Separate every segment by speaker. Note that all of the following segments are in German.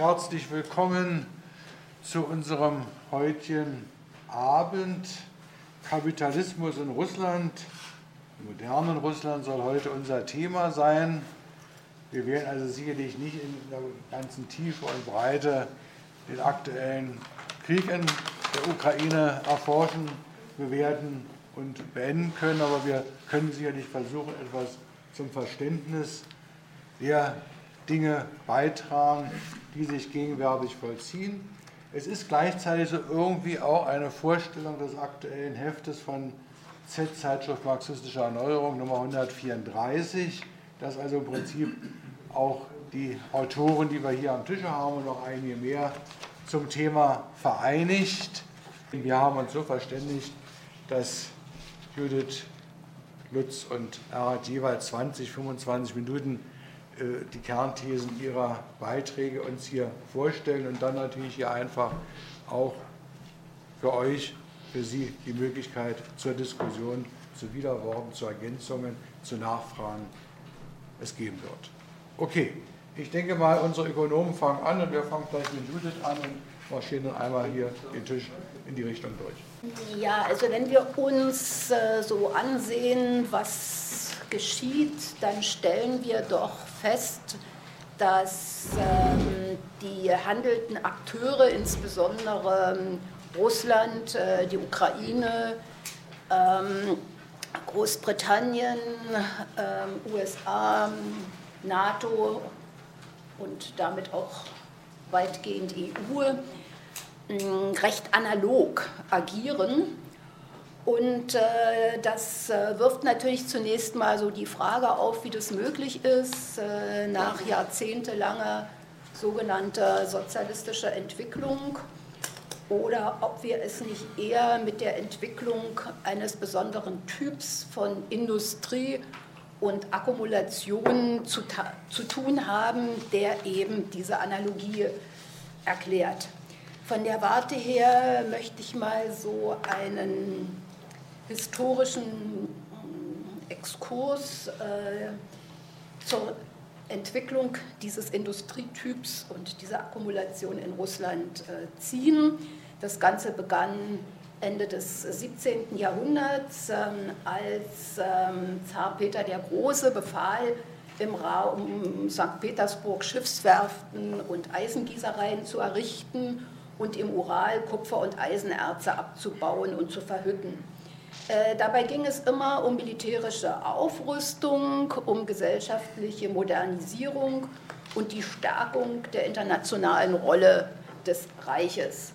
Speaker 1: herzlich willkommen zu unserem heutigen Abend. Kapitalismus in Russland, im modernen Russland soll heute unser Thema sein. Wir werden also sicherlich nicht in der ganzen Tiefe und Breite den aktuellen Krieg in der Ukraine erforschen, bewerten und beenden können, aber wir können sicherlich versuchen, etwas zum Verständnis der Dinge beitragen, die sich gegenwärtig vollziehen. Es ist gleichzeitig so irgendwie auch eine Vorstellung des aktuellen Heftes von Z-Zeitschrift Marxistische Erneuerung Nummer 134, das also im Prinzip auch die Autoren, die wir hier am Tisch haben und noch einige mehr zum Thema vereinigt. Wir haben uns so verständigt, dass Judith Lutz und Erhard jeweils 20, 25 Minuten die Kernthesen ihrer Beiträge uns hier vorstellen und dann natürlich hier einfach auch für euch, für Sie die Möglichkeit zur Diskussion, zu Widerworten, zu Ergänzungen, zu Nachfragen es geben wird. Okay, ich denke mal, unsere Ökonomen fangen an und wir fangen gleich mit Judith an und marschieren dann einmal hier den Tisch in die Richtung durch.
Speaker 2: Ja, also wenn wir uns äh, so ansehen, was geschieht, dann stellen wir doch fest, dass ähm, die handelnden Akteure, insbesondere ähm, Russland, äh, die Ukraine, ähm, Großbritannien, ähm, USA, NATO und damit auch weitgehend EU mm, recht analog agieren. Und äh, das äh, wirft natürlich zunächst mal so die Frage auf, wie das möglich ist, äh, nach jahrzehntelanger sogenannter sozialistischer Entwicklung oder ob wir es nicht eher mit der Entwicklung eines besonderen Typs von Industrie und Akkumulation zu, zu tun haben, der eben diese Analogie erklärt. Von der Warte her möchte ich mal so einen historischen Exkurs äh, zur Entwicklung dieses Industrietyps und dieser Akkumulation in Russland äh, ziehen. Das Ganze begann Ende des 17. Jahrhunderts, ähm, als ähm, Zar Peter der Große befahl, im Raum St. Petersburg Schiffswerften und Eisengießereien zu errichten und im Ural Kupfer- und Eisenerze abzubauen und zu verhütten. Äh, dabei ging es immer um militärische Aufrüstung, um gesellschaftliche Modernisierung und die Stärkung der internationalen Rolle des Reiches.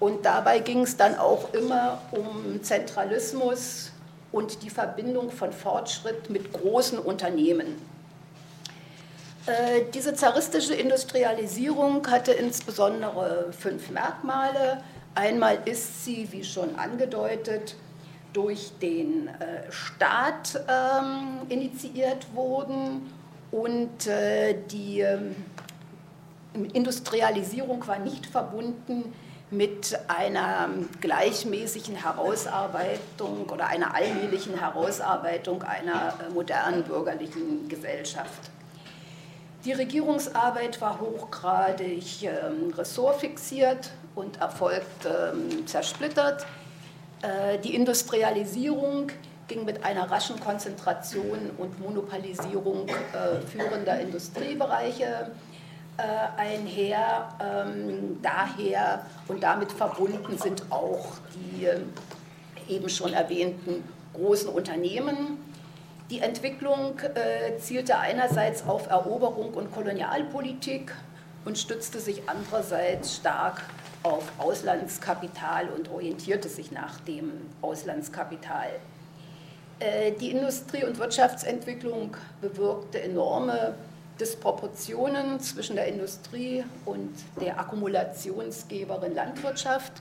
Speaker 2: Und dabei ging es dann auch immer um Zentralismus und die Verbindung von Fortschritt mit großen Unternehmen. Äh, diese zaristische Industrialisierung hatte insbesondere fünf Merkmale. Einmal ist sie, wie schon angedeutet, durch den äh, Staat ähm, initiiert wurden und äh, die ähm, Industrialisierung war nicht verbunden mit einer gleichmäßigen Herausarbeitung oder einer allmählichen Herausarbeitung einer äh, modernen bürgerlichen Gesellschaft. Die Regierungsarbeit war hochgradig ähm, ressortfixiert und erfolgt ähm, zersplittert. Äh, die Industrialisierung ging mit einer raschen Konzentration und Monopolisierung äh, führender Industriebereiche äh, einher. Ähm, daher und damit verbunden sind auch die eben schon erwähnten großen Unternehmen. Die Entwicklung zielte einerseits auf Eroberung und Kolonialpolitik und stützte sich andererseits stark auf Auslandskapital und orientierte sich nach dem Auslandskapital. Äh, die Industrie- und Wirtschaftsentwicklung bewirkte enorme Disproportionen zwischen der Industrie und der Akkumulationsgeberin Landwirtschaft,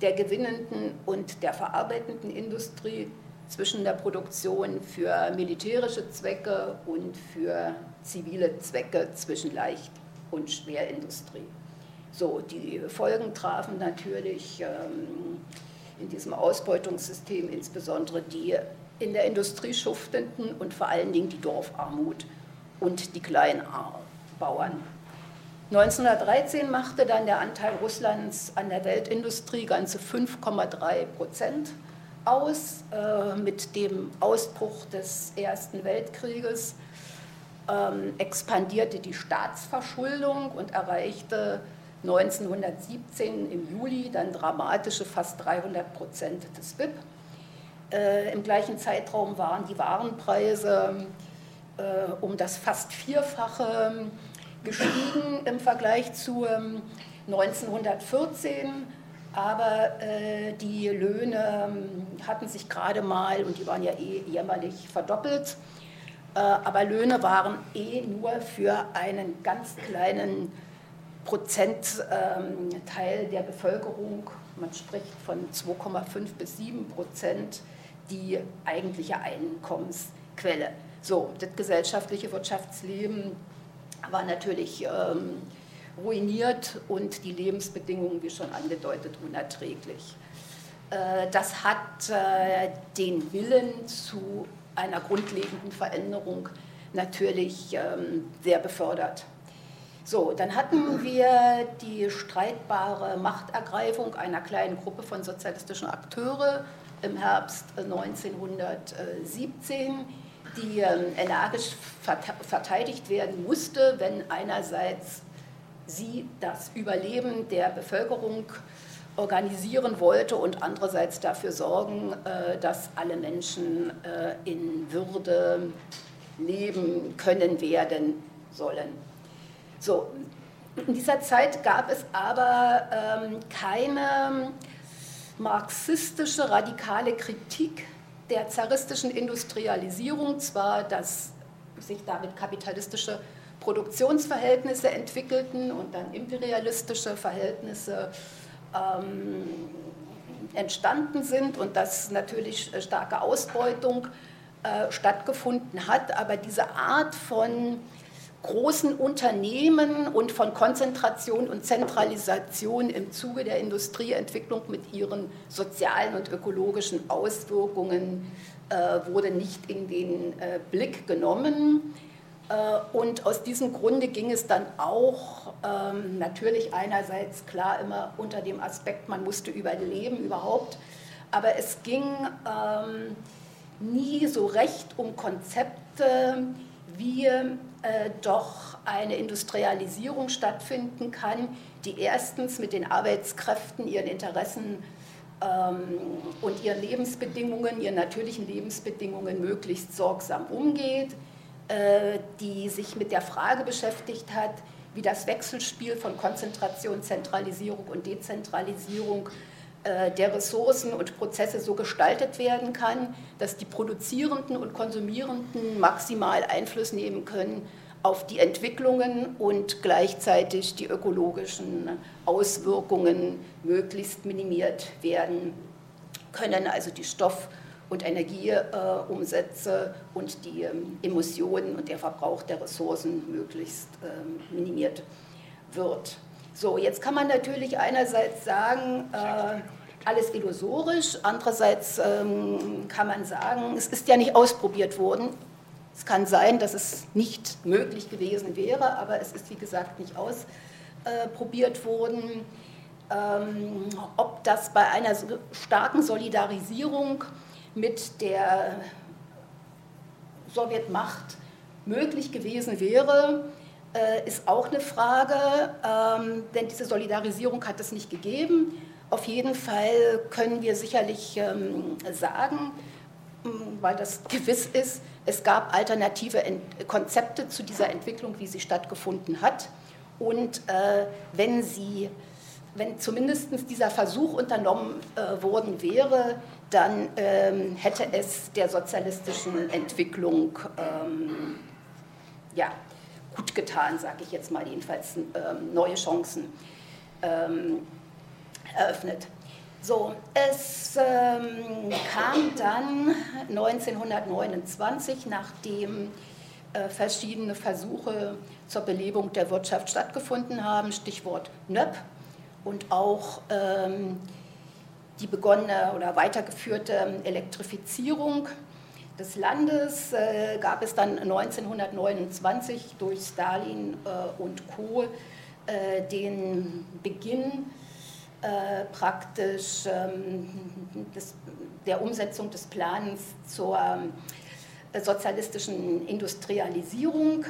Speaker 2: der gewinnenden und der verarbeitenden Industrie, zwischen der Produktion für militärische Zwecke und für zivile Zwecke zwischen Leicht- und Schwerindustrie. So, die Folgen trafen natürlich ähm, in diesem Ausbeutungssystem insbesondere die in der Industrie schuftenden und vor allen Dingen die Dorfarmut und die Kleinbauern. 1913 machte dann der Anteil Russlands an der Weltindustrie ganze 5,3 Prozent aus. Äh, mit dem Ausbruch des Ersten Weltkrieges ähm, expandierte die Staatsverschuldung und erreichte 1917 im Juli dann dramatische fast 300 Prozent des BIP. Äh, Im gleichen Zeitraum waren die Warenpreise äh, um das fast Vierfache gestiegen im Vergleich zu 1914. Ähm, Aber äh, die Löhne ähm, hatten sich gerade mal, und die waren ja eh jämmerlich verdoppelt, äh, aber Löhne waren eh nur für einen ganz kleinen Prozentteil der Bevölkerung, man spricht von 2,5 bis 7 Prozent, die eigentliche Einkommensquelle. So, das gesellschaftliche Wirtschaftsleben war natürlich ähm, ruiniert und die Lebensbedingungen, wie schon angedeutet, unerträglich. Äh, das hat äh, den Willen zu einer grundlegenden Veränderung natürlich ähm, sehr befördert. So, dann hatten wir die streitbare Machtergreifung einer kleinen Gruppe von sozialistischen Akteure im Herbst 1917, die ähm, energisch verteidigt werden musste, wenn einerseits sie das Überleben der Bevölkerung organisieren wollte und andererseits dafür sorgen, äh, dass alle Menschen äh, in Würde leben können werden sollen. So, in dieser Zeit gab es aber ähm, keine marxistische radikale Kritik der zaristischen Industrialisierung, zwar dass sich damit kapitalistische Produktionsverhältnisse entwickelten und dann imperialistische Verhältnisse ähm, entstanden sind und dass natürlich starke Ausbeutung äh, stattgefunden hat, aber diese Art von großen Unternehmen und von Konzentration und Zentralisation im Zuge der Industrieentwicklung mit ihren sozialen und ökologischen Auswirkungen äh, wurde nicht in den äh, Blick genommen. Äh, und aus diesem Grunde ging es dann auch ähm, natürlich einerseits klar immer unter dem Aspekt, man musste überleben überhaupt, aber es ging ähm, nie so recht um Konzepte, wie äh, doch eine Industrialisierung stattfinden kann, die erstens mit den Arbeitskräften, ihren Interessen ähm, und ihren Lebensbedingungen, ihren natürlichen Lebensbedingungen möglichst sorgsam umgeht, die sich mit der Frage beschäftigt hat, wie das Wechselspiel von Konzentration, Zentralisierung und Dezentralisierung äh, der Ressourcen und Prozesse so gestaltet werden kann, dass die Produzierenden und Konsumierenden maximal Einfluss nehmen können auf die Entwicklungen und gleichzeitig die ökologischen Auswirkungen möglichst minimiert werden können, also die Stoff- und Energieumsätze und die ähm, Emissionen und der Verbrauch der Ressourcen möglichst ähm, minimiert wird. So, jetzt kann man natürlich einerseits sagen, äh, alles illusorisch, andererseits ähm, kann man sagen, es ist ja nicht ausprobiert worden. Es kann sein, dass es nicht möglich gewesen wäre, aber es ist wie gesagt nicht ausprobiert worden. Ähm, ob das bei einer starken Solidarisierung mit der Sowjetmacht möglich gewesen wäre, äh, ist auch eine Frage, ähm, denn diese Solidarisierung hat es nicht gegeben. Auf jeden Fall können wir sicherlich ähm, sagen, weil das gewiss ist, es gab alternative Konzepte zu dieser Entwicklung, wie sie stattgefunden hat. Und äh, wenn sie wenn zumindest dieser Versuch unternommen äh, worden wäre, dann ähm, hätte es der sozialistischen Entwicklung ähm, ja, gut getan, sage ich jetzt mal, jedenfalls ähm, neue Chancen ähm, eröffnet. So, es ähm, kam dann 1929, nachdem äh, verschiedene Versuche zur Belebung der Wirtschaft stattgefunden haben, Stichwort NÖP und auch ähm, die begonnene oder weitergeführte Elektrifizierung des Landes äh, gab es dann 1929 durch Stalin äh, und Co. äh, den Beginn äh, praktisch ähm, des, der Umsetzung des Plans zur äh, sozialistischen Industrialisierung.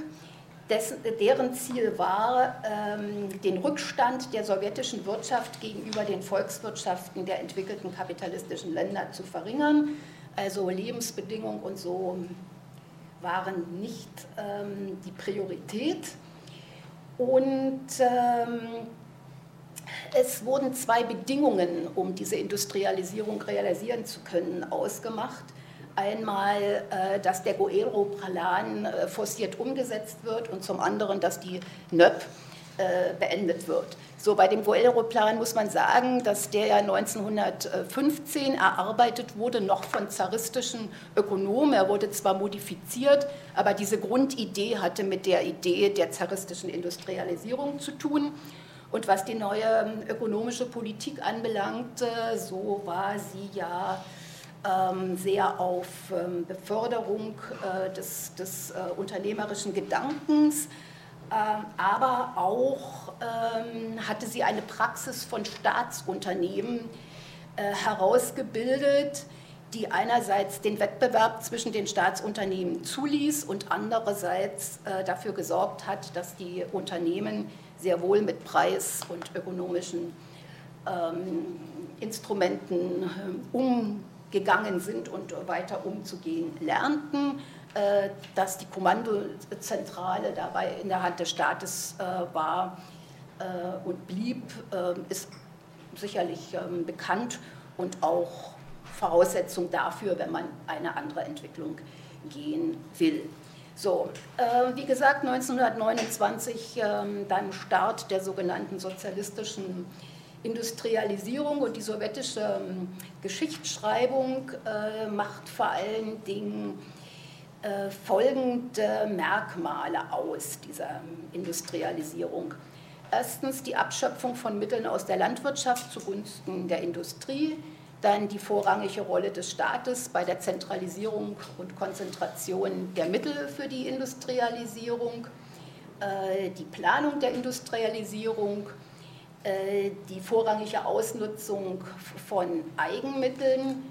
Speaker 2: Dessen, deren Ziel war, ähm, den Rückstand der sowjetischen Wirtschaft gegenüber den Volkswirtschaften der entwickelten kapitalistischen Länder zu verringern. Also Lebensbedingungen und so waren nicht ähm, die Priorität. Und ähm, es wurden zwei Bedingungen, um diese Industrialisierung realisieren zu können, ausgemacht. Einmal, äh, dass der Goero-Plan äh, forciert umgesetzt wird und zum anderen, dass die NÖP äh, beendet wird. So, bei dem Goero-Plan muss man sagen, dass der ja 1915 erarbeitet wurde, noch von zaristischen Ökonomen. Er wurde zwar modifiziert, aber diese Grundidee hatte mit der Idee der zaristischen Industrialisierung zu tun. Und was die neue ähm, ökonomische Politik anbelangt, so war sie ja sehr auf ähm, Beförderung äh, des, des äh, unternehmerischen Gedankens, aber auch hatte sie eine Praxis von Staatsunternehmen äh, herausgebildet, die einerseits den Wettbewerb zwischen den Staatsunternehmen zuließ und andererseits dafür gesorgt hat, dass die Unternehmen sehr wohl mit Preis und ökonomischen ähm, Instrumenten äh, umgegangen sind und weiter umzugehen lernten. Äh, dass die Kommandozentrale dabei in der Hand des Staates äh, war äh, und blieb, ist sicherlich ähm, bekannt und auch Voraussetzung dafür, wenn man eine andere Entwicklung gehen will. So, äh, wie gesagt, 1929 äh, beim Start der sogenannten sozialistischen Industrialisierung und die sowjetische äh, Geschichtsschreibung äh, macht vor allen Dingen äh, folgende Merkmale aus dieser ähm, Industrialisierung. Erstens die Abschöpfung von Mitteln aus der Landwirtschaft zugunsten der Industrie, dann die vorrangige Rolle des Staates bei der Zentralisierung und Konzentration der Mittel für die Industrialisierung, äh, die Planung der Industrialisierung, die vorrangige Ausnutzung von Eigenmitteln,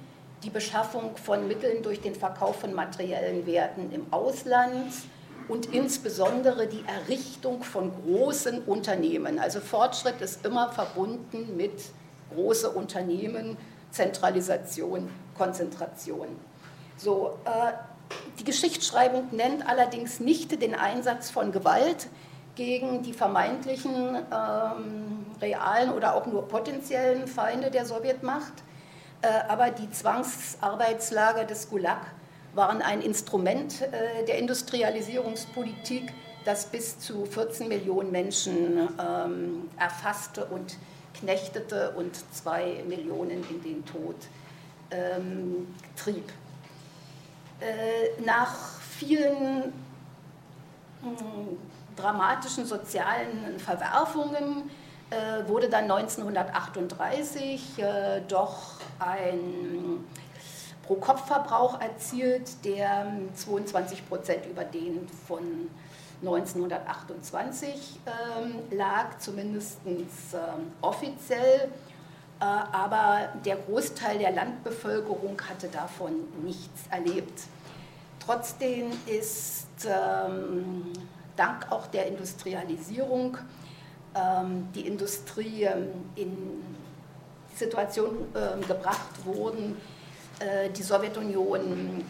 Speaker 2: die Beschaffung von Mitteln durch den Verkauf von materiellen Werten im Ausland und insbesondere die Errichtung von großen Unternehmen. Also Fortschritt ist immer verbunden mit großen Unternehmen, Zentralisation, Konzentration. So, äh, die Geschichtsschreibung nennt allerdings nicht den Einsatz von Gewalt gegen die vermeintlichen ähm, realen oder auch nur potenziellen Feinde der Sowjetmacht, äh, aber die Zwangsarbeitslager des Gulag waren ein Instrument äh, der Industrialisierungspolitik, das bis zu 14 Millionen Menschen ähm, erfasste und knechtete und zwei Millionen in den Tod ähm, trieb. Äh, nach vielen hm, dramatischen sozialen Verwerfungen äh, wurde dann 1938 äh, doch ein Pro-Kopf-Verbrauch erzielt, der 22 Prozent über den von 1928 ähm, lag, zumindest ähm, offiziell. Äh, aber der Großteil der Landbevölkerung hatte davon nichts erlebt. Trotzdem ist ähm, dank auch der Industrialisierung die Industrie ähm, in die Situation ähm, gebracht worden, äh, die Sowjetunion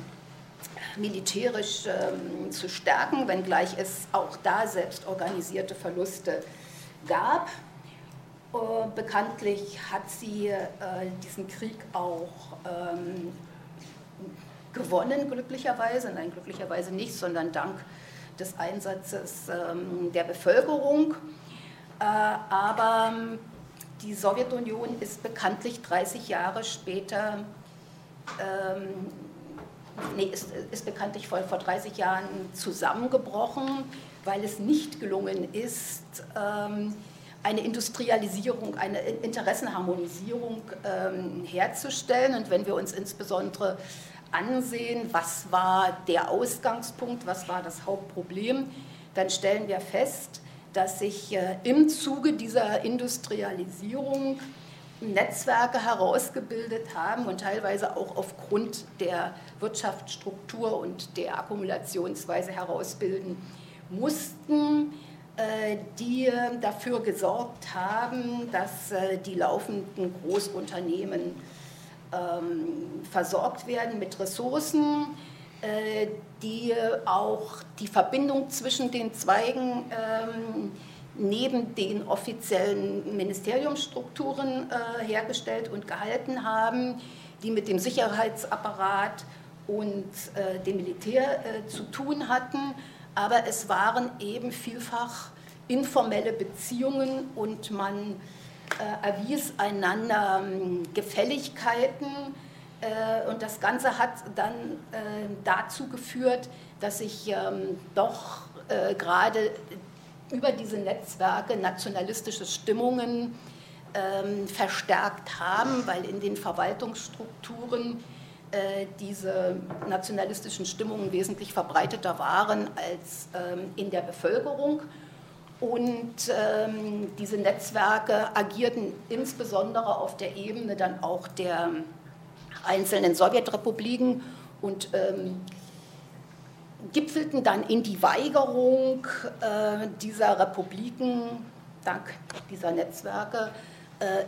Speaker 2: militärisch ähm, zu stärken, wenngleich es auch da selbst organisierte Verluste gab. Äh, bekanntlich hat sie äh, diesen Krieg auch ähm, gewonnen, glücklicherweise. Nein, glücklicherweise nicht, sondern dank des Einsatzes ähm, der Bevölkerung. Äh, aber ähm, die Sowjetunion ist bekanntlich 30 Jahre später ähm, nee, ist, ist bekanntlich vor, vor 30 Jahren zusammengebrochen, weil es nicht gelungen ist, ähm, eine Industrialisierung, eine Interessenharmonisierung ähm, herzustellen. Und wenn wir uns insbesondere ansehen, was war der Ausgangspunkt, was war das Hauptproblem, dann stellen wir fest, dass sich äh, im Zuge dieser Industrialisierung Netzwerke herausgebildet haben und teilweise auch aufgrund der Wirtschaftsstruktur und der Akkumulationsweise herausbilden mussten, äh, die dafür gesorgt haben, dass äh, die laufenden Großunternehmen ähm, versorgt werden mit Ressourcen, äh, die auch die Verbindung zwischen den Zweigen ähm, neben den offiziellen Ministeriumsstrukturen äh, hergestellt und gehalten haben, die mit dem Sicherheitsapparat und äh, dem Militär äh, zu tun hatten. Aber es waren eben vielfach informelle Beziehungen und man äh, erwies einander ähm, Gefälligkeiten. Äh, und das Ganze hat dann äh, dazu geführt, dass sich ähm, doch gerade über diese Netzwerke nationalistische Stimmungen ähm, verstärkt haben, weil in den Verwaltungsstrukturen äh, diese nationalistischen Stimmungen wesentlich verbreiteter waren als ähm, in der Bevölkerung. Und ähm, diese Netzwerke agierten insbesondere auf der Ebene dann auch der einzelnen Sowjetrepubliken und ähm, gipfelten dann in die Weigerung äh, dieser Republiken, dank dieser Netzwerke, äh,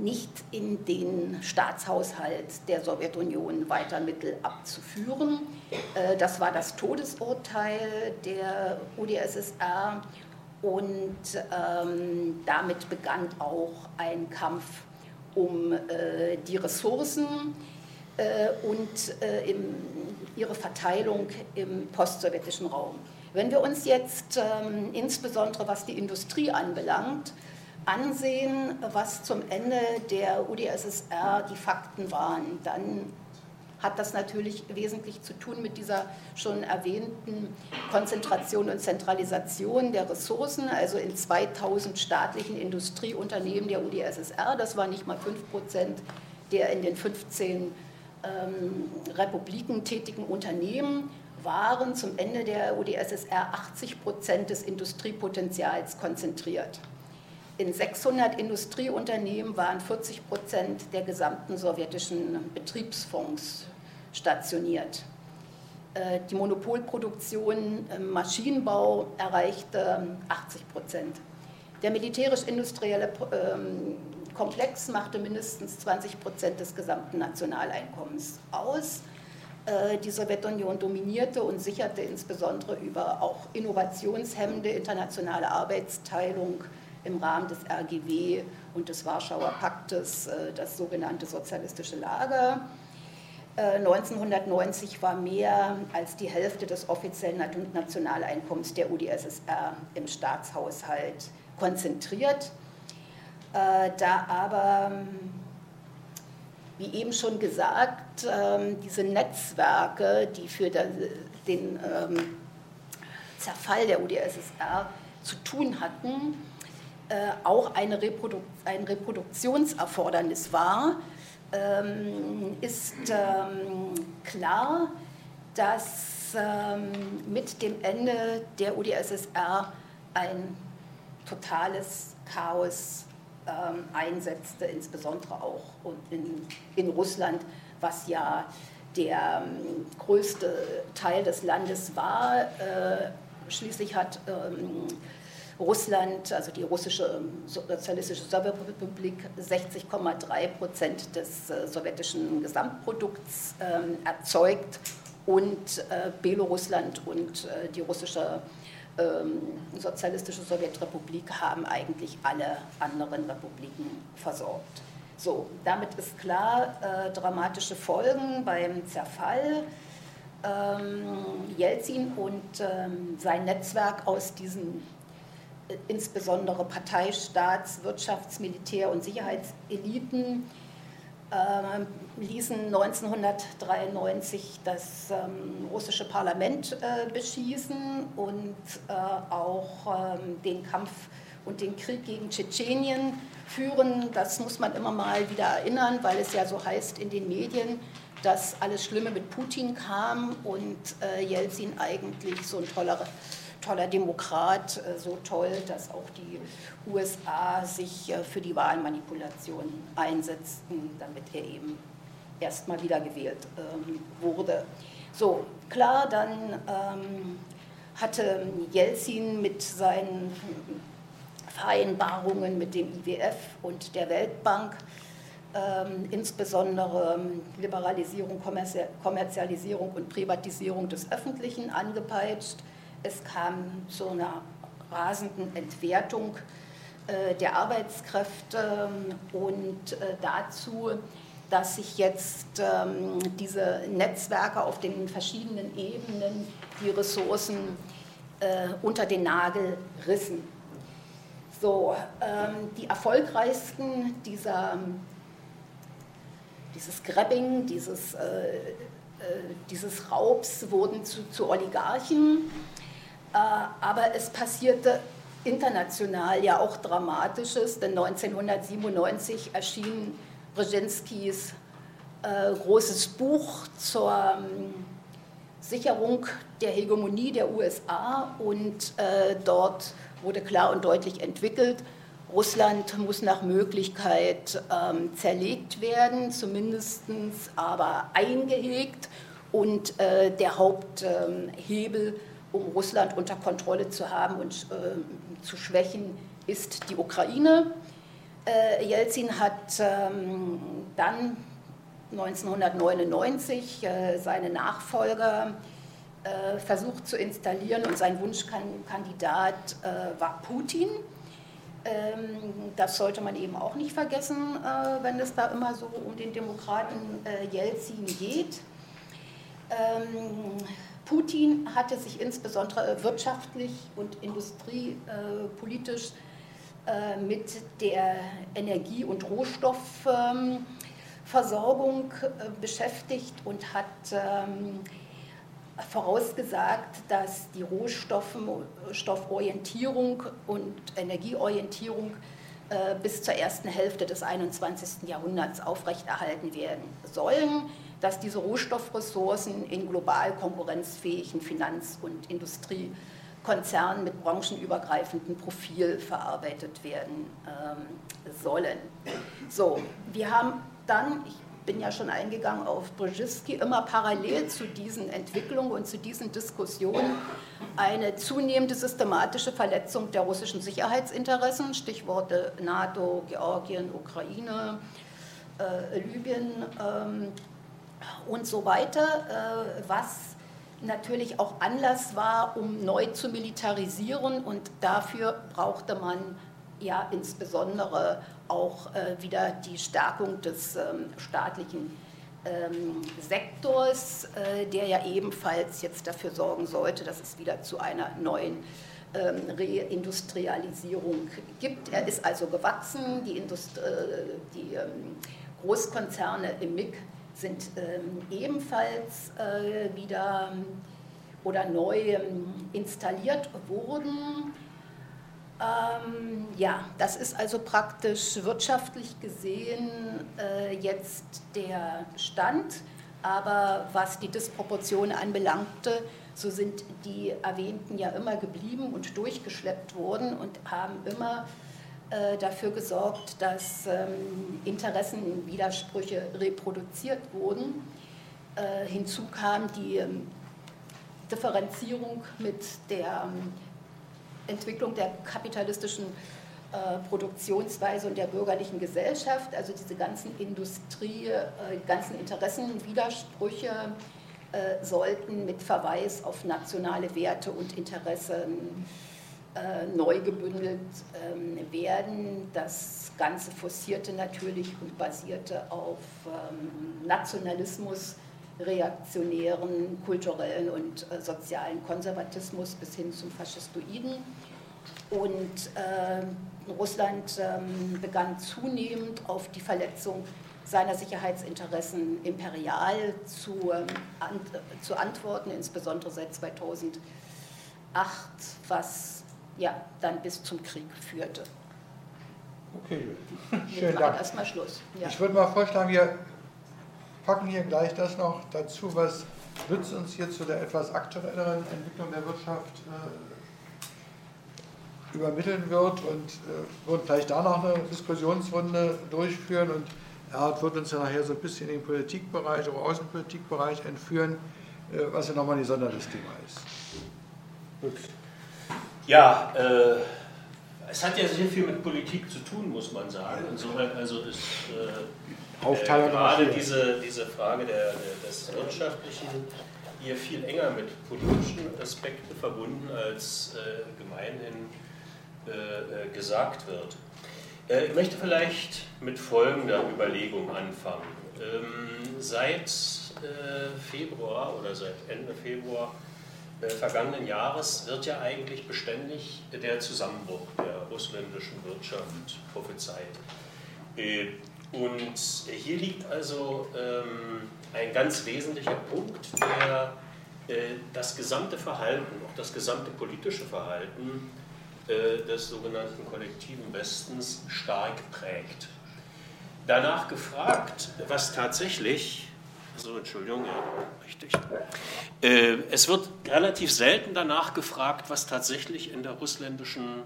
Speaker 2: nicht in den Staatshaushalt der Sowjetunion weiter Mittel abzuführen. Äh, das war das Todesurteil der UdSSR und ähm, damit begann auch ein Kampf um äh, die Ressourcen und äh, im, ihre Verteilung im postsowjetischen Raum. Wenn wir uns jetzt ähm, insbesondere was die Industrie anbelangt, ansehen, was zum Ende der UdSSR die Fakten waren, dann hat das natürlich wesentlich zu tun mit dieser schon erwähnten Konzentration und Zentralisation der Ressourcen, also in 2000 staatlichen Industrieunternehmen der UdSSR. Das war nicht mal 5 Prozent der in den 15 ähm, Republiken tätigen Unternehmen waren zum Ende der UdSSR 80 Prozent des Industriepotenzials konzentriert. In 600 Industrieunternehmen waren 40 Prozent der gesamten sowjetischen Betriebsfonds stationiert. Äh, die Monopolproduktion im Maschinenbau erreichte 80 Prozent. Der militärisch-industrielle ähm, Komplex machte mindestens 20 Prozent des gesamten Nationaleinkommens aus. Äh, die Sowjetunion dominierte und sicherte insbesondere über auch innovationshemmende internationale Arbeitsteilung im Rahmen des RGW und des Warschauer Paktes äh, das sogenannte sozialistische Lager. 1990 äh, war mehr als die Hälfte des offiziellen Nationaleinkommens der UdSSR im Staatshaushalt konzentriert. Äh, da aber, wie eben schon gesagt, ähm, diese Netzwerke, die für den ähm, Zerfall der UdSSR zu tun hatten, äh, auch eine Reprodu ein Reproduktionserfordernis war, ähm, ist klar, dass mit dem Ende der UdSSR ein totales Chaos ähm, einsetzte, insbesondere auch in, in Russland, was ja der ähm, größte Teil des Landes war. Äh, schließlich hat ähm, Russland, also die russische sozialistische Sowjetrepublik, 60,3 Prozent des äh, sowjetischen Gesamtprodukts ähm, erzeugt und äh, Belorussland und äh, die russische ähm, sozialistische Sowjetrepublik haben eigentlich alle anderen Republiken versorgt. So, damit ist klar, äh, dramatische Folgen beim Zerfall. Ähm, Jelzin und ähm, sein Netzwerk aus diesen äh, insbesondere Parteistaats-, Wirtschafts-, Militär- und Sicherheitseliten ähm, ließen 1993 das ähm, russische Parlament äh, beschießen und äh, auch ähm, den Kampf und den Krieg gegen Tschetschenien führen. Das muss man immer mal wieder erinnern, weil es ja so heißt in den Medien, dass alles Schlimme mit Putin kam und äh, Jelzin eigentlich so ein toller toller Demokrat, äh, so toll, dass auch die USA sich äh, für die Wahlmanipulation einsetzten, damit er eben erstmal wiedergewählt ähm, wurde. So, klar, dann ähm, hatte Jelzin mit seinen Vereinbarungen mit dem IWF und der Weltbank ähm, insbesondere Liberalisierung, Kommerzialisierung und Privatisierung des Öffentlichen angepeitscht. Es kam zu einer rasenden Entwertung äh, der Arbeitskräfte ähm, und äh, dazu, dass sich jetzt ähm, diese Netzwerke auf den verschiedenen Ebenen die Ressourcen äh, unter den Nagel rissen. So, ähm, die erfolgreichsten dieser dieses Grabbing, dieses, dieses Raubs wurden zu, zu Oligarchen. Äh, aber es passierte international ja auch Dramatisches, denn 1997 erschien Brzezinskis äh, großes Buch zur ähm, Sicherung der Hegemonie der USA und äh, dort wurde klar und deutlich entwickelt, Russland muss nach Möglichkeit ähm, zerlegt werden, zumindest aber eingehegt. Und äh, der Haupthebel, ähm, um Russland unter Kontrolle zu haben und äh, zu schwächen, ist die Ukraine. Äh, Jelzin hat ähm, dann 1999 äh, seine Nachfolger äh, versucht zu installieren und sein Wunschkandidat äh, war Putin. Ähm, das sollte man eben auch nicht vergessen, äh, wenn es da immer so um den Demokraten äh, Jelzin geht. Ähm, Putin hatte sich insbesondere wirtschaftlich und industriepolitisch äh, mit der Energie- und Rohstoffversorgung beschäftigt und hat ähm, vorausgesagt, dass die Rohstofforientierung und Energieorientierung äh, bis zur ersten Hälfte des 21. Jahrhunderts aufrechterhalten werden sollen, dass diese Rohstoffressourcen in global konkurrenzfähigen Finanz- und Industriekonzernen mit branchenübergreifendem Profil verarbeitet werden ähm, sollen. So, wir haben dann, ich bin ja schon eingegangen auf Brzezinski, immer parallel zu diesen Entwicklungen und zu diesen Diskussionen eine zunehmende systematische Verletzung der russischen Sicherheitsinteressen, Stichworte NATO, Georgien, Ukraine, äh, Libyen ähm, und so weiter, äh, was natürlich auch Anlass war, um neu zu militarisieren und dafür brauchte man ja insbesondere auch äh, wieder die Stärkung des ähm, staatlichen ähm, Sektors, äh, der ja ebenfalls jetzt dafür sorgen sollte, dass es wieder zu einer neuen ähm, Reindustrialisierung gibt. Er ist also gewachsen. Die, Indust die Großkonzerne im MIG sind ähm, ebenfalls äh, wieder oder neu ähm, installiert worden. Ähm, ja, das ist also praktisch wirtschaftlich gesehen äh, jetzt der Stand. Aber was die Disproportion anbelangte, so sind die Erwähnten ja immer geblieben und durchgeschleppt worden und haben immer dafür gesorgt, dass ähm, Interessenwidersprüche reproduziert wurden. Äh, hinzu kam die ähm, Differenzierung mit der ähm, Entwicklung der kapitalistischen äh, Produktionsweise und der bürgerlichen Gesellschaft, also diese ganzen Industrie, äh, ganzen Interessenwidersprüche äh, sollten mit Verweis auf nationale Werte und Interessen äh, neu gebündelt ähm, werden. Das Ganze forcierte natürlich und basierte auf ähm, Nationalismus, reaktionären, kulturellen und äh, sozialen Konservatismus bis hin zum Faschistoiden. Und äh, Russland ähm, begann zunehmend auf die Verletzung seiner Sicherheitsinteressen imperial zu, ähm, an, zu antworten, insbesondere seit 2008, was ja, dann bis zum Krieg führte.
Speaker 1: Okay, schönen Dank.
Speaker 2: Erstmal Schluss.
Speaker 1: Ja. Ich würde mal vorschlagen, wir packen hier gleich das noch dazu, was nützt uns hier zu der etwas aktuelleren Entwicklung der Wirtschaft äh, übermitteln wird und äh, wird gleich da noch eine Diskussionsrunde durchführen und Erhard wird uns ja nachher so ein bisschen in den Politikbereich oder Außenpolitikbereich entführen, äh, was ja nochmal ein besonderes Thema ist.
Speaker 3: Gut. Ja, äh, es hat ja sehr viel mit Politik zu tun, muss man sagen. Insofern also ist äh, äh, gerade diese, diese Frage der, der, des Wirtschaftlichen hier viel enger mit politischen Aspekten verbunden, als äh, gemeinhin äh, äh, gesagt wird. Ich möchte vielleicht mit folgender Überlegung anfangen. Ähm, seit Februar oder seit Ende Februar vergangenen Jahres wird ja eigentlich beständig der Zusammenbruch der russländischen Wirtschaft prophezeit. Und hier liegt also ähm, ein ganz wesentlicher Punkt, der das gesamte Verhalten, auch das gesamte politische Verhalten äh, des sogenannten kollektiven Westens stark prägt. Danach gefragt, was tatsächlich, so Entschuldigung, ja, richtig. Äh, es wird relativ selten danach gefragt, was tatsächlich in der russländischen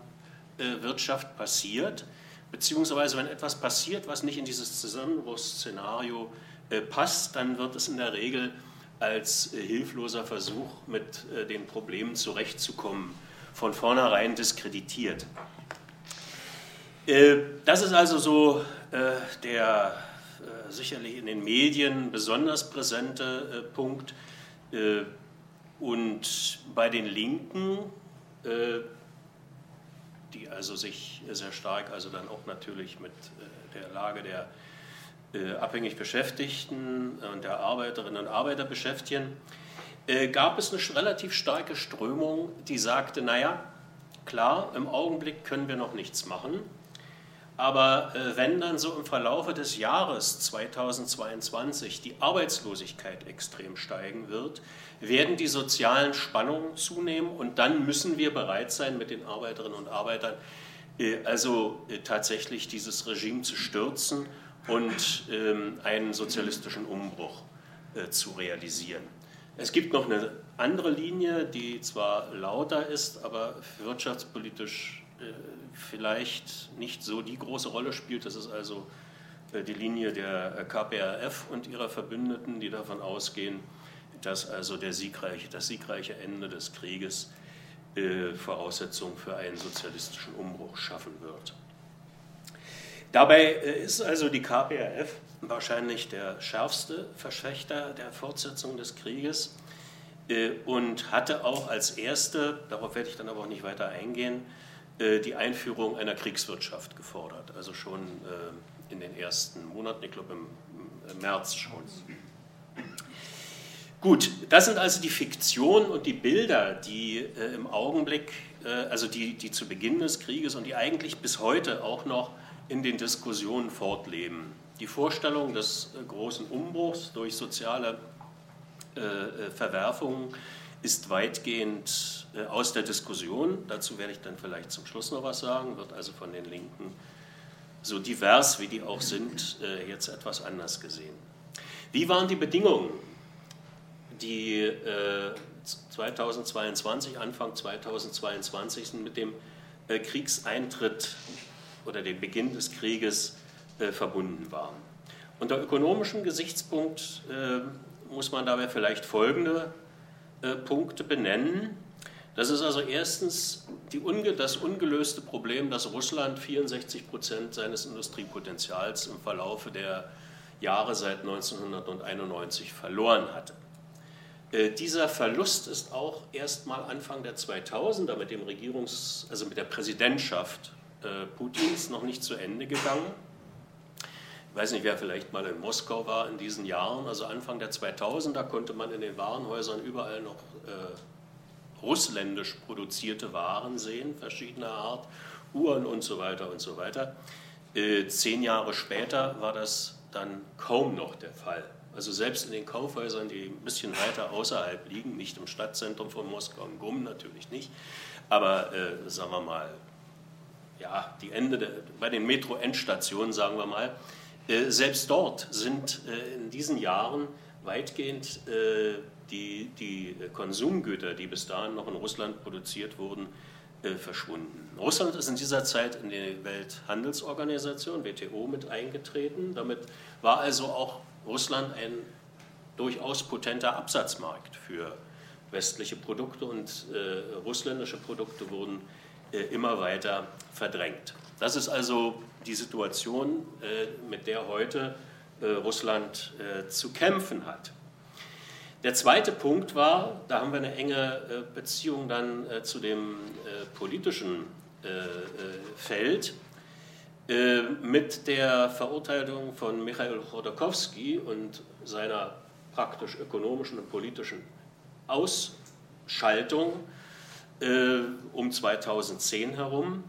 Speaker 3: äh, Wirtschaft passiert, beziehungsweise wenn etwas passiert, was nicht in dieses Zusammenbruchsszenario passt, dann wird es in der Regel als hilfloser Versuch, mit den Problemen zurechtzukommen, von vornherein diskreditiert. Äh, das ist also so äh, der äh, sicherlich in den Medien besonders präsente Punkt. Und bei den Linken, die also sich sehr stark, also dann auch natürlich mit der Lage der abhängig Beschäftigten und der Arbeiterinnen und Arbeiter beschäftigen, äh, gab es eine relativ starke Strömung, die sagte, naja, klar, im Augenblick können wir noch nichts machen, aber äh, wenn dann so im Verlaufe des Jahres 2022 die Arbeitslosigkeit extrem steigen wird, werden die sozialen Spannungen zunehmen und dann müssen wir bereit sein, mit den Arbeiterinnen und Arbeitern äh, also tatsächlich dieses Regime zu stürzen und ähm, einen sozialistischen Umbruch zu realisieren. Es gibt noch eine andere Linie, die zwar lauter ist, aber wirtschaftspolitisch äh, vielleicht nicht so die große Rolle spielt. Das ist also äh, die Linie der KPRF und ihrer Verbündeten, die davon ausgehen, dass also der siegreiche, das siegreiche Ende des Krieges äh, Voraussetzung für einen sozialistischen Umbruch schaffen wird. Dabei ist also die KPRF wahrscheinlich der schärfste Verschwächter der Fortsetzung des Krieges äh, und hatte auch als erste, darauf werde ich dann aber auch nicht weiter eingehen, äh, die Einführung einer Kriegswirtschaft gefordert. Also schon äh, in den ersten Monaten, ich glaube im März schon. Gut, das sind also die Fiktionen und die Bilder, die im Augenblick, also die, die zu Beginn des Krieges und die eigentlich bis heute auch noch in den Diskussionen fortleben. Die Vorstellung des äh, großen Umbruchs durch soziale äh, äh, Verwerfungen ist weitgehend aus der Diskussion. Dazu werde ich dann vielleicht zum Schluss noch was sagen, wird also von den Linken, so divers wie die auch sind, jetzt etwas anders gesehen. Wie waren die Bedingungen, die 2022, Anfang 2022 mit dem Kriegseintritt oder dem Beginn des Krieges äh, verbunden waren. Unter ökonomischem Gesichtspunkt äh, muss man dabei vielleicht folgende äh, Punkte benennen. Das ist also erstens unge das ungelöste Problem, dass Russland 64 Prozent seines Industriepotenzials im Verlaufe der Jahre seit 1991 verloren hatte. Äh, dieser Verlust ist auch erst mal Anfang der 2000er mit dem Regierungs-, also mit der Präsidentschaft äh, Putins noch nicht zu Ende gegangen. Ich weiß nicht, wer vielleicht mal in Moskau war in diesen Jahren. Also Anfang der 2000er konnte man in den Warenhäusern überall noch äh, russländisch produzierte Waren sehen, verschiedener Art, Uhren und so weiter und so weiter. Äh, zehn Jahre später war das dann kaum noch der Fall. Also selbst in den Kaufhäusern, die ein bisschen weiter außerhalb liegen, nicht im Stadtzentrum von Moskau, im Gumm natürlich nicht, aber äh, sagen wir mal ja, die Ende der, bei den Metro-Endstationen, sagen wir mal, selbst dort sind äh, in diesen Jahren weitgehend äh, die, die Konsumgüter, die bis dahin noch in Russland produziert wurden, verschwunden. Russland ist in dieser Zeit in die Welthandelsorganisation, WTO, mit eingetreten. Damit war also auch Russland ein durchaus potenter Absatzmarkt für westliche Produkte und äh, russländische Produkte wurden äh, immer weiter verdrängt. Das ist also die Situation, äh, mit der heute äh, Russland äh, zu kämpfen hat. Der zweite Punkt war, da haben wir eine enge Beziehung dann zu dem politischen Feld, mit der Verurteilung von Michail Chodorkowski und seiner praktisch ökonomischen und politischen Ausschaltung um 2010 herum.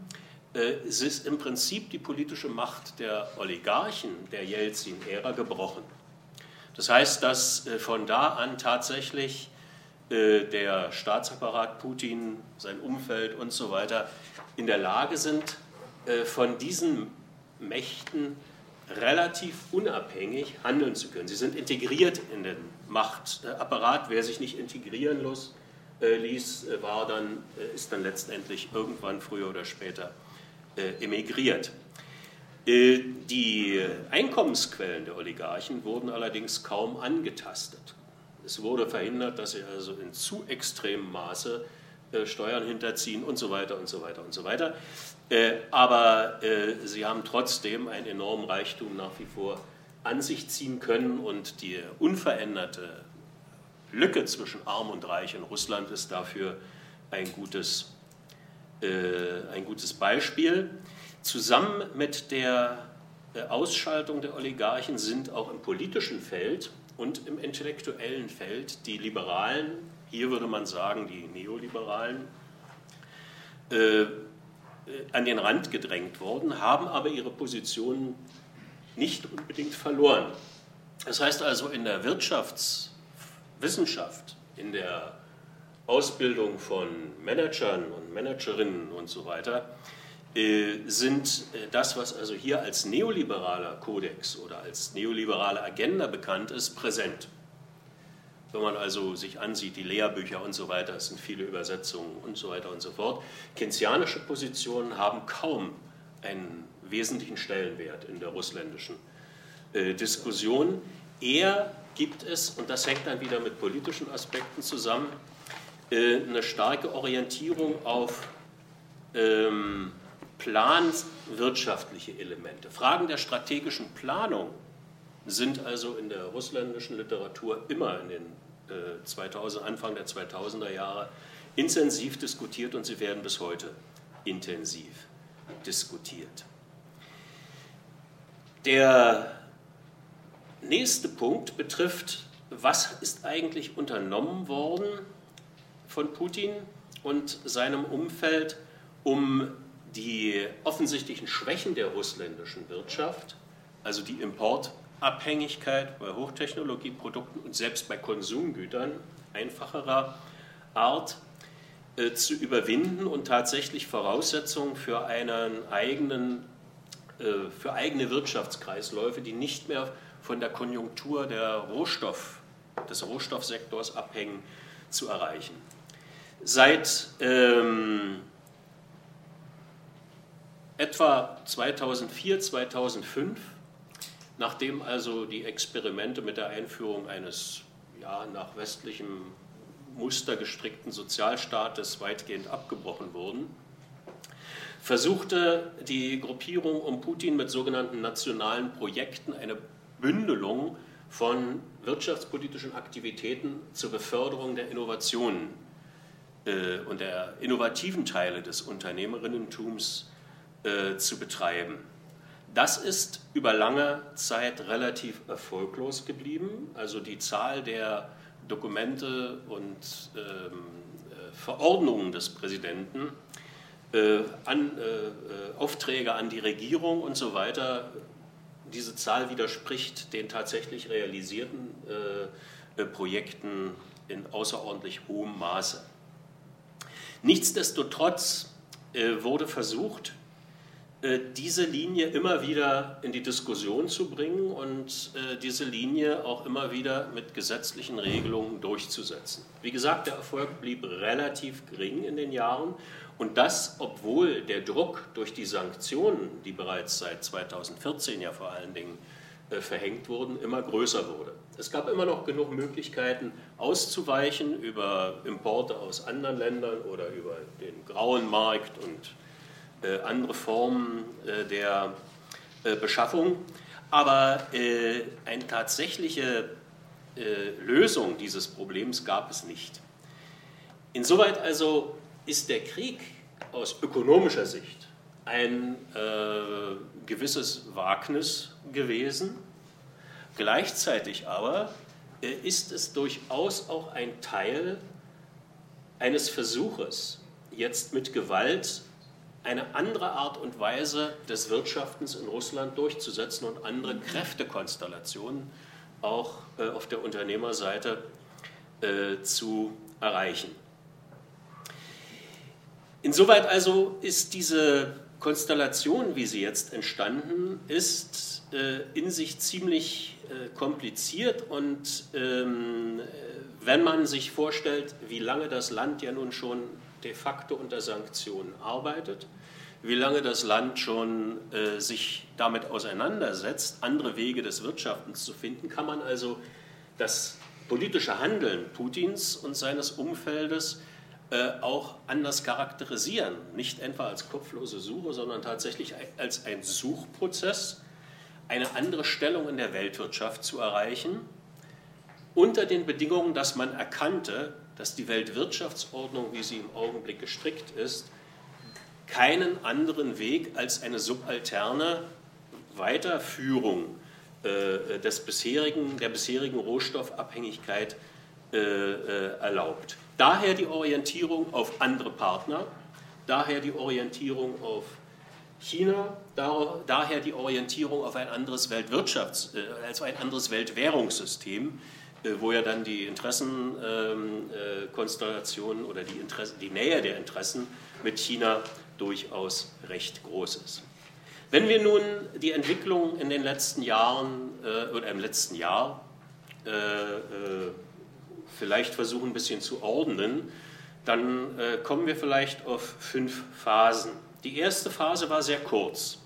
Speaker 3: Äh, es ist im Prinzip die politische Macht der Oligarchen der Jelzin-Ära gebrochen. Das heißt, dass äh, von da an tatsächlich äh, der Staatsapparat Putin, sein Umfeld und so weiter in der Lage sind, von diesen Mächten relativ unabhängig handeln zu können. Sie sind integriert in den Machtapparat. Wer sich nicht integrieren ließ, war dann, ist dann letztendlich irgendwann früher oder später emigriert. Äh, die Einkommensquellen der Oligarchen wurden allerdings kaum angetastet. Es wurde verhindert, dass sie also in zu extremem Maße äh, Steuern hinterziehen und so weiter und so weiter und so weiter. Äh, aber äh, sie haben trotzdem einen enormen Reichtum nach wie vor an sich ziehen können und die unveränderte Lücke zwischen Arm und Reich in Russland ist dafür ein gutes, ein gutes Beispiel. Zusammen mit der Ausschaltung der Oligarchen sind auch im politischen Feld und im intellektuellen Feld die Liberalen hier würde man sagen, die Neoliberalen, äh, an den Rand gedrängt worden, haben aber ihre Positionen nicht unbedingt verloren. Das heißt also, in der Wirtschaftswissenschaft, in der Ausbildung von Managern Managerinnen und so weiter, äh, sind äh, das, was also hier als neoliberaler Kodex oder als neoliberale Agenda bekannt ist, präsent. Wenn man also sich ansieht, die Lehrbücher und so weiter, es sind viele Übersetzungen und so weiter und so fort. Keynesianische Positionen haben kaum einen wesentlichen Stellenwert in der russländischen äh, Diskussion. Eher gibt es, und das hängt dann wieder mit politischen Aspekten zusammen, eine starke Orientierung auf ähm, planwirtschaftliche Elemente. Fragen der strategischen Planung sind also in der russländischen Literatur immer in den äh, 2000, Anfang der 2000er Jahre intensiv diskutiert und sie werden bis heute intensiv diskutiert. Der nächste Punkt betrifft, was ist eigentlich unternommen worden von Putin und seinem Umfeld, um die offensichtlichen Schwächen der russländischen Wirtschaft, also die Import- Abhängigkeit bei Hochtechnologieprodukten und selbst bei Konsumgütern einfacherer Art äh, zu überwinden und tatsächlich Voraussetzungen für einen eigenen, äh, für eigene Wirtschaftskreisläufe, die nicht mehr von der Konjunktur der Rohstoff, des Rohstoffsektors abhängen, zu erreichen. Seit ähm, etwa 2004, 2005 Nachdem also die Experimente mit der Einführung eines ja, nach westlichem Muster gestrickten Sozialstaates weitgehend abgebrochen wurden, versuchte die Gruppierung um Putin mit sogenannten nationalen Projekten eine Bündelung von wirtschaftspolitischen Aktivitäten zur Beförderung der Innovationen äh, und der innovativen Teile des Unternehmerinnentums äh, zu betreiben. Das ist über lange Zeit relativ erfolglos geblieben. Also die Zahl der Dokumente und ähm, äh, Verordnungen des Präsidenten, äh, an, äh, äh, Aufträge an die Regierung und so weiter, diese Zahl widerspricht den tatsächlich realisierten Projekten in außerordentlich hohem Maße. Nichtsdestotrotz wurde versucht, äh, diese Linie immer wieder in die Diskussion zu bringen und äh, diese Linie auch immer wieder mit gesetzlichen Regelungen durchzusetzen. Wie gesagt, der Erfolg blieb relativ gering in den Jahren Und das, obwohl der Druck durch die Sanktionen, die bereits seit 2014 ja vor allen Dingen äh, verhängt wurden, immer größer wurde. Es gab immer noch genug Möglichkeiten auszuweichen über Importe aus anderen Ländern oder über den grauen Markt und äh, andere Formen äh, der äh, Beschaffung. Aber äh, eine tatsächliche äh, Lösung dieses Problems gab es nicht. Insoweit also ist der Krieg aus ökonomischer Sicht ein äh, gewisses Wagnis gewesen. Gleichzeitig aber äh, ist es durchaus auch ein Teil eines Versuches, jetzt mit Gewalt eine andere Art und Weise des Wirtschaftens in Russland durchzusetzen und andere Kräftekonstellationen auch äh, auf der Unternehmerseite äh, zu erreichen. Insoweit also ist diese Konstellation, wie sie jetzt entstanden ist, in sich ziemlich äh, kompliziert und ähm, wenn man sich vorstellt, wie lange das Land ja nun schon de facto unter Sanktionen arbeitet, wie lange das Land schon äh, sich damit auseinandersetzt, andere Wege des Wirtschaftens zu finden, kann man also das politische Handeln Putins und seines Umfeldes äh, auch anders charakterisieren. Nicht etwa als kopflose Suche, sondern tatsächlich als ein Suchprozess, eine andere Stellung in der Weltwirtschaft zu erreichen, unter den Bedingungen, dass man erkannte, dass die Weltwirtschaftsordnung, wie sie im Augenblick gestrickt ist, keinen anderen Weg als eine subalterne Weiterführung äh, des bisherigen, der bisherigen Rohstoffabhängigkeit äh, äh, erlaubt. Daher die Orientierung auf andere Partner, daher die Orientierung auf China, daher die Orientierung auf ein anderes Weltwirtschafts-, also ein anderes Weltwährungssystem, wo ja dann die Interessenkonstellationen oder die, Interesse, die Nähe der Interessen mit China durchaus recht groß ist. Wenn wir nun die Entwicklung in den letzten Jahren äh, oder im letzten Jahr äh, äh, vielleicht versuchen ein bisschen zu ordnen, dann äh, kommen wir vielleicht auf fünf Phasen. Die erste Phase war sehr kurz.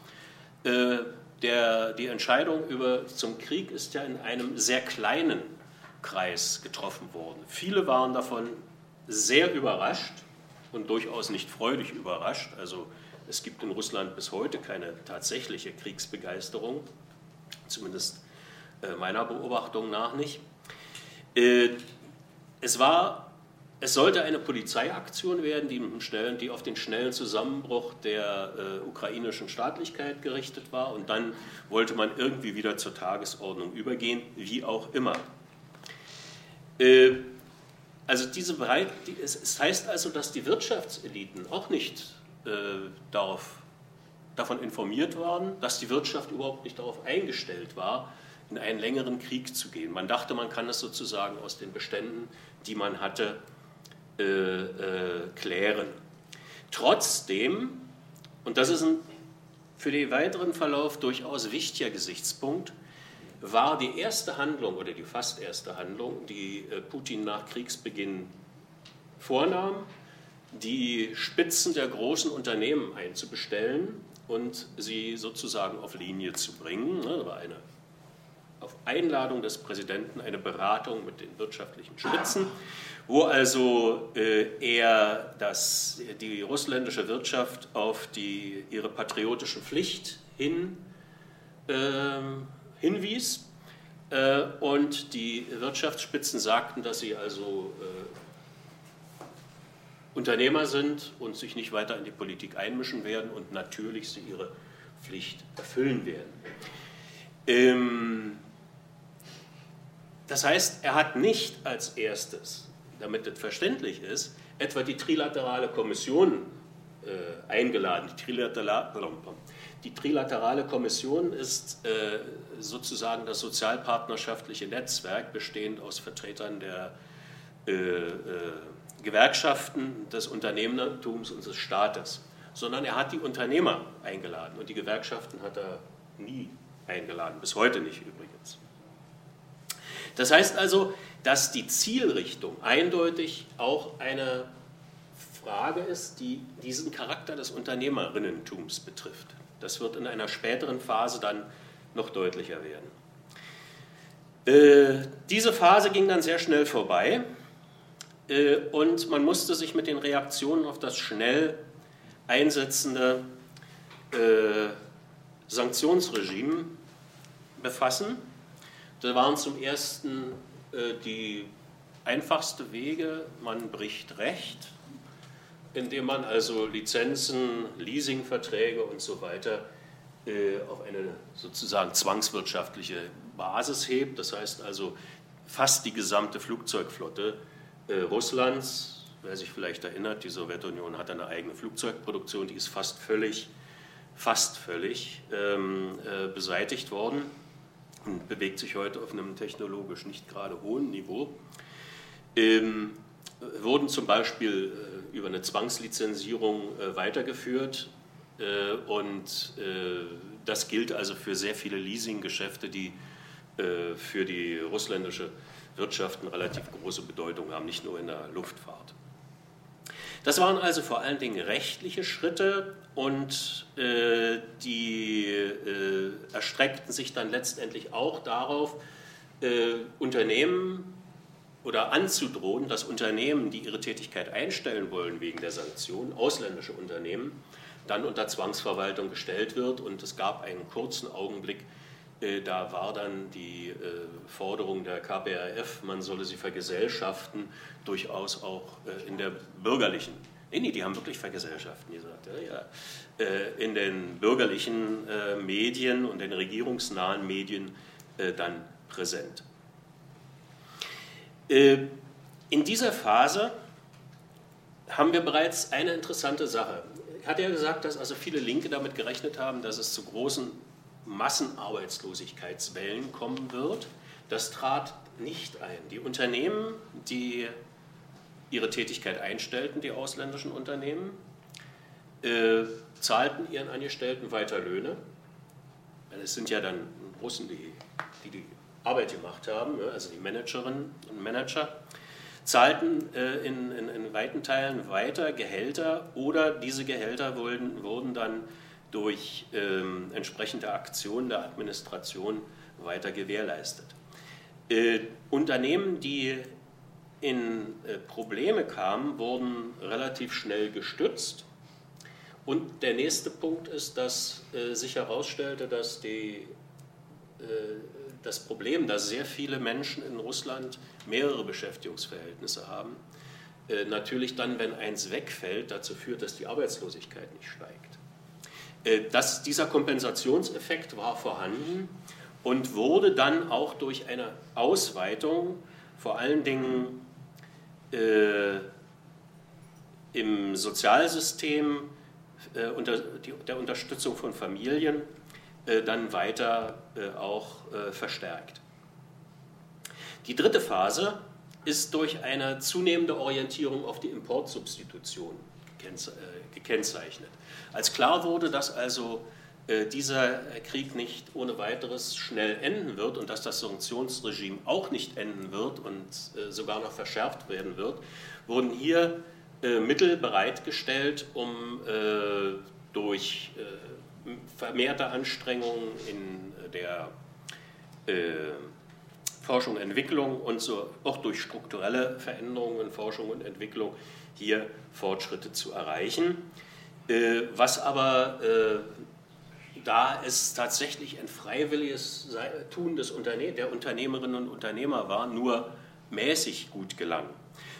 Speaker 3: Äh, der, die Entscheidung über, zum Krieg ist ja in einem sehr kleinen Kreis getroffen worden. Viele waren davon sehr überrascht und durchaus nicht freudig überrascht. Also es gibt in Russland bis heute keine tatsächliche Kriegsbegeisterung, zumindest äh, meiner Beobachtung nach nicht. Äh, es war es sollte eine Polizeiaktion werden, die, schnellen, die, auf den schnellen Zusammenbruch der äh, ukrainischen Staatlichkeit gerichtet war. Und dann wollte man irgendwie wieder zur Tagesordnung übergehen, wie auch immer. Äh, also diese Bereit, die, es, es, heißt also, dass die Wirtschaftseliten auch nicht äh, darauf, davon informiert waren, dass die Wirtschaft überhaupt nicht darauf eingestellt war, in einen längeren Krieg zu gehen. Man dachte, man kann es sozusagen aus den Beständen, die man hatte, äh, äh, klären. Trotzdem, und das ist ein für den weiteren Verlauf durchaus wichtiger Gesichtspunkt, war die erste Handlung oder die fast erste Handlung, die äh, Putin nach Kriegsbeginn vornahm, die Spitzen der großen Unternehmen einzubestellen und sie sozusagen auf Linie zu bringen. Ne, das war eine auf Einladung des Präsidenten eine Beratung mit den wirtschaftlichen Spitzen, wo also äh, er das, die russländische Wirtschaft auf die, ihre patriotische Pflicht hin ähm, hinwies. Äh, und die Wirtschaftsspitzen sagten, dass sie also äh, Unternehmer sind und sich nicht weiter in die Politik einmischen werden und natürlich sie ihre Pflicht erfüllen werden. Ähm, das heißt, er hat nicht als erstes, damit das verständlich ist, etwa die Trilaterale Kommission äh, eingeladen. Die Trilaterale, die Trilaterale Kommission ist äh, sozusagen das sozialpartnerschaftliche Netzwerk, bestehend aus Vertretern der äh, äh, Gewerkschaften, des Unternehmertums und des Staates, sondern er hat die Unternehmer eingeladen und die Gewerkschaften hat er nie eingeladen, bis heute nicht übrigens. Das heißt also, dass die Zielrichtung eindeutig auch eine Frage ist, die diesen Charakter des Unternehmerinnentums betrifft. Das wird in einer späteren Phase dann noch deutlicher werden. Äh, diese Phase ging dann sehr schnell vorbei äh, und man musste sich mit den Reaktionen auf das schnell einsetzende äh, Sanktionsregime befassen. Da waren zum ersten äh, die einfachste Wege, man bricht Recht, indem man also Lizenzen, Leasingverträge und so weiter äh, auf eine sozusagen zwangswirtschaftliche Basis hebt. Das heißt also fast die gesamte Flugzeugflotte äh, Russlands, wer sich vielleicht erinnert, die Sowjetunion hat eine eigene Flugzeugproduktion, die ist fast völlig, fast völlig ähm, äh, beseitigt worden und bewegt sich heute auf einem technologisch nicht gerade hohen Niveau. Ähm, wurden zum Beispiel äh, über eine Zwangslizenzierung äh, weitergeführt äh, und äh, das gilt also für sehr viele Leasinggeschäfte, die äh, für die russländische Wirtschaft eine relativ große Bedeutung haben, nicht nur in der Luftfahrt. Das waren also vor allen Dingen rechtliche Schritte und äh, die äh, erstreckten sich dann letztendlich auch darauf, äh, Unternehmen oder anzudrohen, dass Unternehmen, die ihre Tätigkeit einstellen wollen wegen der Sanktionen, ausländische Unternehmen, dann unter Zwangsverwaltung gestellt wird. Und es gab einen kurzen Augenblick, äh, da war dann die äh, Forderung der KPRF, man solle sie vergesellschaften, durchaus auch äh, in der bürgerlichen, nee, nee, die haben wirklich vergesellschaften gesagt, ja, ja, in den bürgerlichen Medien und den regierungsnahen Medien dann präsent. In dieser Phase haben wir bereits eine interessante Sache. Ich hatte ja gesagt, dass also viele Linke damit gerechnet haben, dass es zu großen Massenarbeitslosigkeitswellen kommen wird. Das trat nicht ein. Die Unternehmen, die ihre Tätigkeit einstellten, die ausländischen Unternehmen, äh, zahlten ihren Angestellten weiter Löhne. Es sind ja dann Russen, die, die die Arbeit gemacht haben, ne, also die Managerinnen und Manager, zahlten äh, in, in, in, weiten Teilen weiter Gehälter oder diese Gehälter wurden, wurden dann durch ähm, entsprechende Aktionen der Administration weiter gewährleistet. Äh, Unternehmen, die in äh, Probleme kamen, wurden relativ schnell gestützt. Und der nächste Punkt ist, dass äh, sich herausstellte, dass die, äh, das Problem, dass sehr viele Menschen in Russland mehrere Beschäftigungsverhältnisse haben, natürlich dann, wenn eins wegfällt, dazu führt, dass die Arbeitslosigkeit nicht steigt. Das, dieser Kompensationseffekt war vorhanden und wurde dann auch durch eine Ausweitung, vor allen Dingen äh, im Sozialsystem äh, unter, die, der Unterstützung von Familien, äh, dann weiter äh, auch äh, verstärkt. Die dritte Phase ist durch eine zunehmende Orientierung auf die Importsubstitution gekennzeichnet. Als klar wurde, dass also äh, dieser Krieg nicht ohne weiteres schnell enden wird und dass das Sanktionsregime auch nicht enden wird und äh, sogar noch verschärft werden wird, wurden hier äh, Mittel bereitgestellt, um durch vermehrte Anstrengungen in der Forschung und Entwicklung und so auch durch strukturelle Veränderungen in Forschung und Entwicklung hier Fortschritte zu erreichen. Äh, was aber äh, da es tatsächlich ein freiwilliges Tun des Unterne der Unternehmerinnen und Unternehmer war, nur mäßig gut gelang.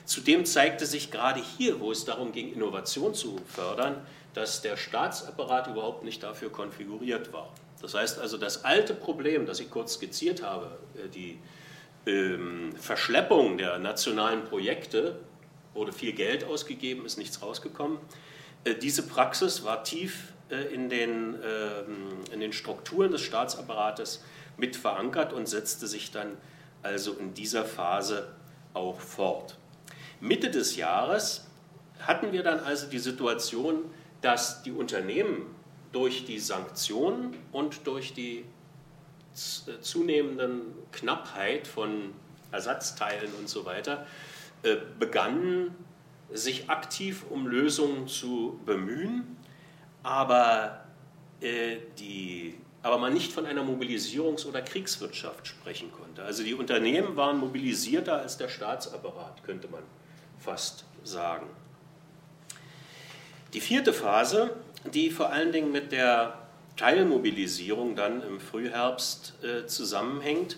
Speaker 3: Zudem zeigte sich gerade hier, wo es darum ging, Innovation zu fördern, dass der Staatsapparat überhaupt nicht dafür konfiguriert war. Das heißt also, das alte Problem, das ich kurz skizziert habe, äh, die ähm, Verschleppung der nationalen Projekte, wurde viel Geld ausgegeben, ist nichts rausgekommen, äh, diese Praxis war tief in den, ähm, in den Strukturen des Staatsapparates mit verankert und setzte sich dann also in dieser Phase auch fort. Mitte des Jahres hatten wir dann also die Situation, dass die Unternehmen durch die Sanktionen und durch die äh, zunehmenden Knappheit von Ersatzteilen und so weiter begannen sich aktiv um Lösungen zu bemühen, aber, äh, die, aber man nicht von einer Mobilisierungs- oder Kriegswirtschaft sprechen konnte. Also die Unternehmen waren mobilisierter als der Staatsapparat, könnte man fast sagen. Die vierte Phase, die vor allen Dingen mit der Teilmobilisierung dann im Frühherbst äh, zusammenhängt,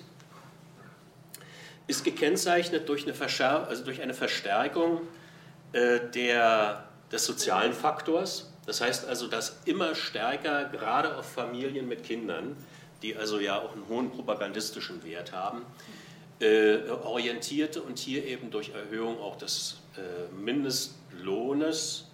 Speaker 3: ist gekennzeichnet durch eine, Verschär also durch eine Verstärkung äh, der, des sozialen Faktors. Das heißt also, dass immer stärker, gerade auf Familien mit Kindern, die also ja auch einen hohen propagandistischen Wert haben, äh, orientierte und hier eben durch Erhöhung auch des äh, Mindestlohnes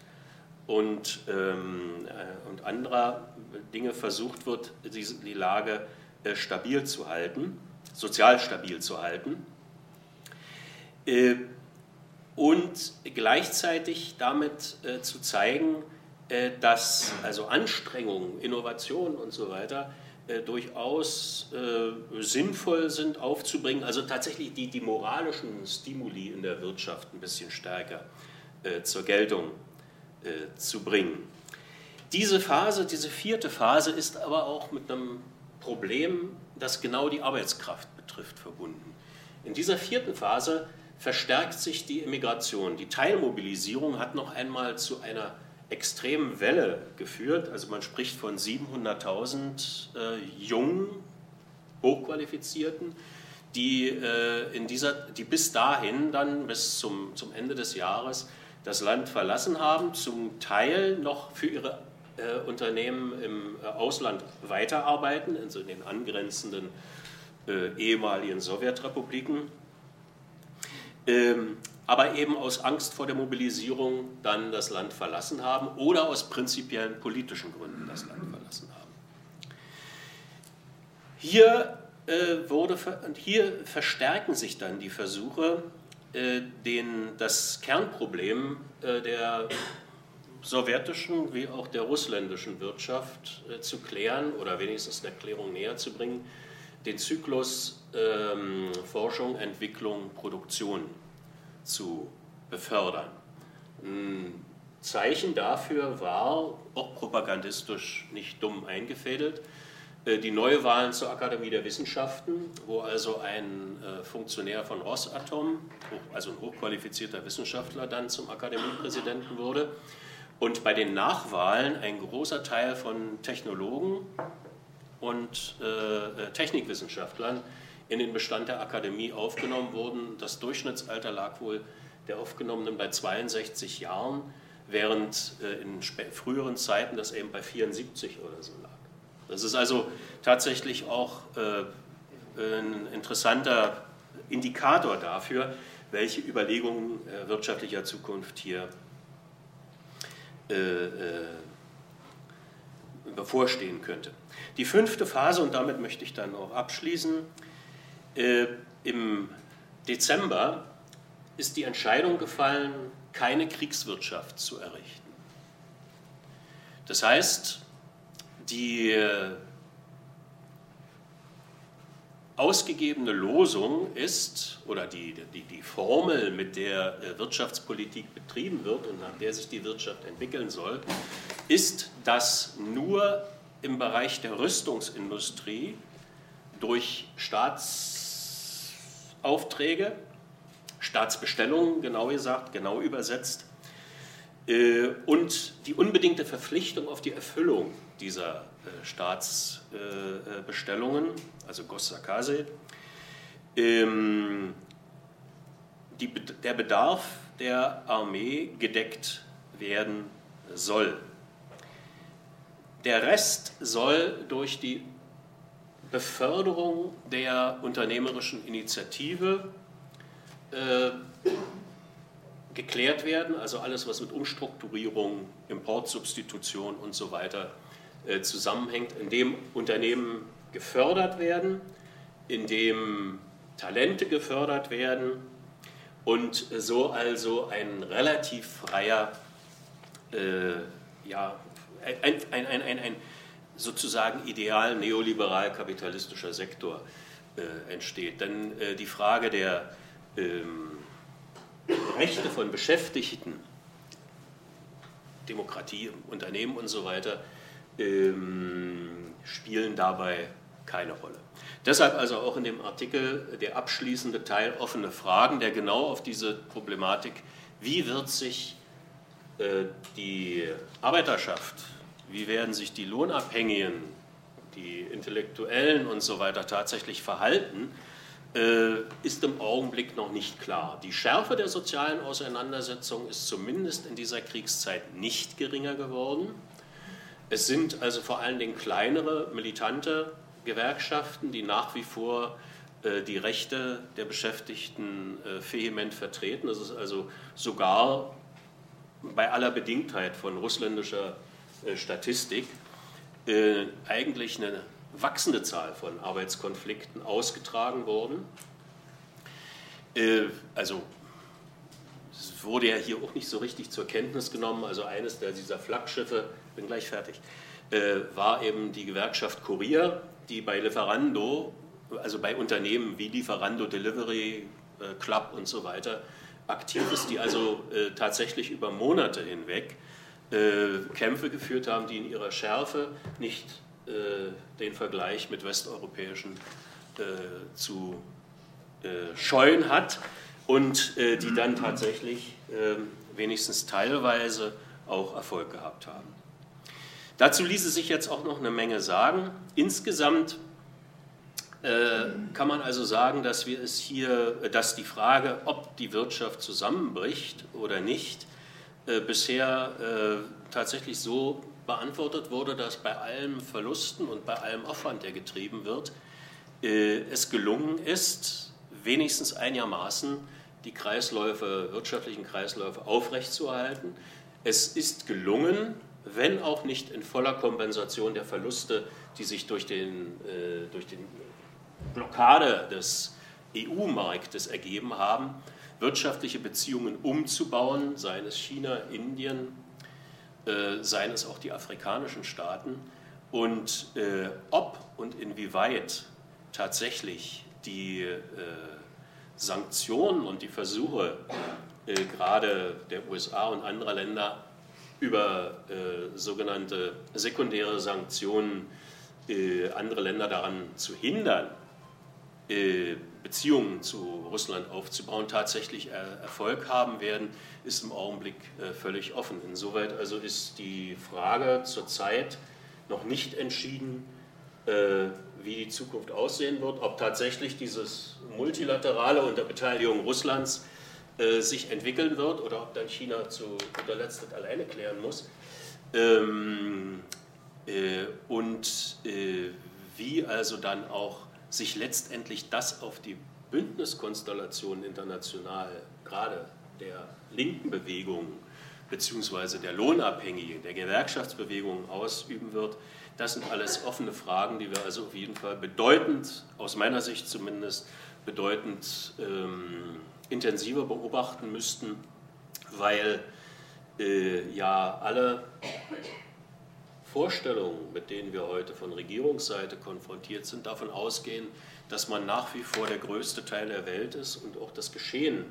Speaker 3: und, ähm, äh, und anderer Dinge versucht wird, die, die Lage äh, stabil zu halten, sozial stabil zu halten. Äh, und gleichzeitig damit äh, zu zeigen, dass also Anstrengungen, Innovationen und so weiter äh, durchaus äh, sinnvoll sind aufzubringen, also tatsächlich die, die moralischen Stimuli in der Wirtschaft ein bisschen stärker äh, zur Geltung äh, zu bringen. Diese Phase, diese vierte Phase ist aber auch mit einem Problem, das genau die Arbeitskraft betrifft, verbunden. In dieser vierten Phase verstärkt sich die Immigration. Die Teilmobilisierung hat noch einmal zu einer extremen Welle geführt. Also man spricht von 700.000 äh, jungen, hochqualifizierten, die, äh, in dieser, die bis dahin, dann bis zum, zum Ende des Jahres, das Land verlassen haben, zum Teil noch für ihre äh, Unternehmen im äh, Ausland weiterarbeiten, also in den angrenzenden äh, ehemaligen Sowjetrepubliken ähm, aber eben aus Angst vor der Mobilisierung dann das Land verlassen haben oder aus prinzipiellen politischen Gründen das Land verlassen haben. Hier, äh, wurde, hier verstärken sich dann die Versuche, äh, den, das Kernproblem äh, der sowjetischen wie auch der russländischen Wirtschaft äh, zu klären oder wenigstens eine Erklärung näher zu bringen, den Zyklus ähm, Forschung, Entwicklung, Produktion zu befördern. Ein Zeichen dafür war, auch propagandistisch nicht dumm eingefädelt, äh, die Neuwahlen zur Akademie der Wissenschaften, wo also ein äh, Funktionär von Rosatom, also ein hochqualifizierter Wissenschaftler, dann zum Akademiepräsidenten wurde. Und bei den Nachwahlen ein großer Teil von Technologen und äh, Technikwissenschaftlern in den Bestand der Akademie aufgenommen wurden. Das Durchschnittsalter lag wohl der Aufgenommenen bei 62 Jahren, während äh, in früheren Zeiten das eben bei 74 oder so lag. Das ist also tatsächlich auch äh, ein interessanter Indikator dafür, welche Überlegungen äh, wirtschaftlicher Zukunft hier bevorstehen könnte. Die fünfte Phase, und damit möchte ich dann auch abschließen, äh, Im Dezember ist die Entscheidung gefallen, keine Kriegswirtschaft zu errichten. Das heißt, die äh, ausgegebene Losung ist, oder die, die, die Formel, mit der äh, Wirtschaftspolitik betrieben wird und nach der sich die Wirtschaft entwickeln soll, ist, dass nur im Bereich der Rüstungsindustrie durch Staatsaufträge, Staatsbestellungen, genau gesagt, genau übersetzt, äh, und die unbedingte Verpflichtung auf die Erfüllung dieser äh, Staatsbestellungen, also Gossakase, ähm, der Bedarf der Armee gedeckt werden soll. Der Rest soll durch die Beförderung der unternehmerischen Initiative äh, geklärt werden, also alles, was mit Umstrukturierung, Importsubstitution und so weiter äh, zusammenhängt, in dem Unternehmen gefördert werden, in dem Talente gefördert werden und so also ein relativ freier, äh, ja, ein, ein, ein, ein, ein sozusagen ideal neoliberal-kapitalistischer Sektor äh, entsteht. Denn äh, die Frage der ähm, Rechte von Beschäftigten Demokratie Unternehmen und so weiter ähm, spielen dabei keine Rolle. Deshalb also auch in dem Artikel der abschließende Teil offene Fragen, der genau auf diese Problematik, wie wird sich äh, die Arbeiterschaft, wie werden sich die Lohnabhängigen, die Intellektuellen und so weiter tatsächlich verhalten, äh, ist im Augenblick noch nicht klar. Die Schärfe der sozialen Auseinandersetzung ist zumindest in dieser Kriegszeit nicht geringer geworden. Es sind also vor allen Dingen kleinere, militante Gewerkschaften, die nach wie vor äh, die Rechte der Beschäftigten äh, vehement vertreten. Das ist also sogar bei aller Bedingtheit von russländischer äh, Statistik eigentlich eine wachsende Zahl von Arbeitskonflikten ausgetragen worden. Also es wurde ja hier auch nicht so richtig zur Kenntnis genommen. Also eines dieser Flaggschiffe, bin gleich fertig, war eben die Gewerkschaft Kurier, die bei Lieferando, also bei Unternehmen wie Lieferando Delivery äh, Club und so weiter, aktiv ist, die also äh, tatsächlich über Monate hinweg äh, Kämpfe geführt haben, die in ihrer Schärfe nicht den Vergleich mit westeuropäischen zu scheuen hat und die dann tatsächlich wenigstens teilweise auch Erfolg gehabt haben. Dazu ließe sich jetzt auch noch eine Menge sagen. Insgesamt äh, kann man also sagen, dass wir es hier, dass die Frage, ob die Wirtschaft zusammenbricht oder nicht, äh, bisher äh, tatsächlich so beantwortet wurde, dass bei allen Verlusten und bei allem Aufwand, der getrieben wird, äh, es gelungen ist, wenigstens einigermaßen die Kreisläufe, wirtschaftlichen Kreisläufe aufrechtzuerhalten. Es ist gelungen, wenn auch nicht in voller Kompensation der Verluste, die sich durch den, äh, durch den Blockade des EU-Marktes ergeben haben, wirtschaftliche Beziehungen umzubauen, seien es China, Indien, äh, seien es auch die afrikanischen Staaten. Und äh, ob und inwieweit tatsächlich die äh, Sanktionen und die Versuche äh, gerade der USA und anderer Länder über äh, sogenannte sekundäre Sanktionen äh, andere Länder daran zu hindern, Beziehungen zu Russland aufzubauen, tatsächlich Erfolg haben werden, ist im Augenblick äh, völlig offen. Insoweit also ist die Frage zurzeit noch nicht entschieden, äh, wie die Zukunft aussehen wird, ob tatsächlich dieses multilaterale unter Beteiligung Russlands äh, sich entwickeln wird oder ob dann China zu guter Letzt alleine klären muss. Ähm, äh, und wie also dann auch sich letztendlich das auf die Bündniskonstellation international, gerade der linken Bewegung beziehungsweise der Lohnabhängigen, der Gewerkschaftsbewegung ausüben wird, das sind alles offene Fragen, die wir also auf jeden Fall bedeutend, aus meiner Sicht zumindest, bedeutend ähm, intensiver beobachten müssten, weil äh, ja alle Vorstellungen, mit denen wir heute von Regierungsseite konfrontiert sind, davon ausgehen, dass man nach wie vor der größte Teil der Welt ist und auch das Geschehen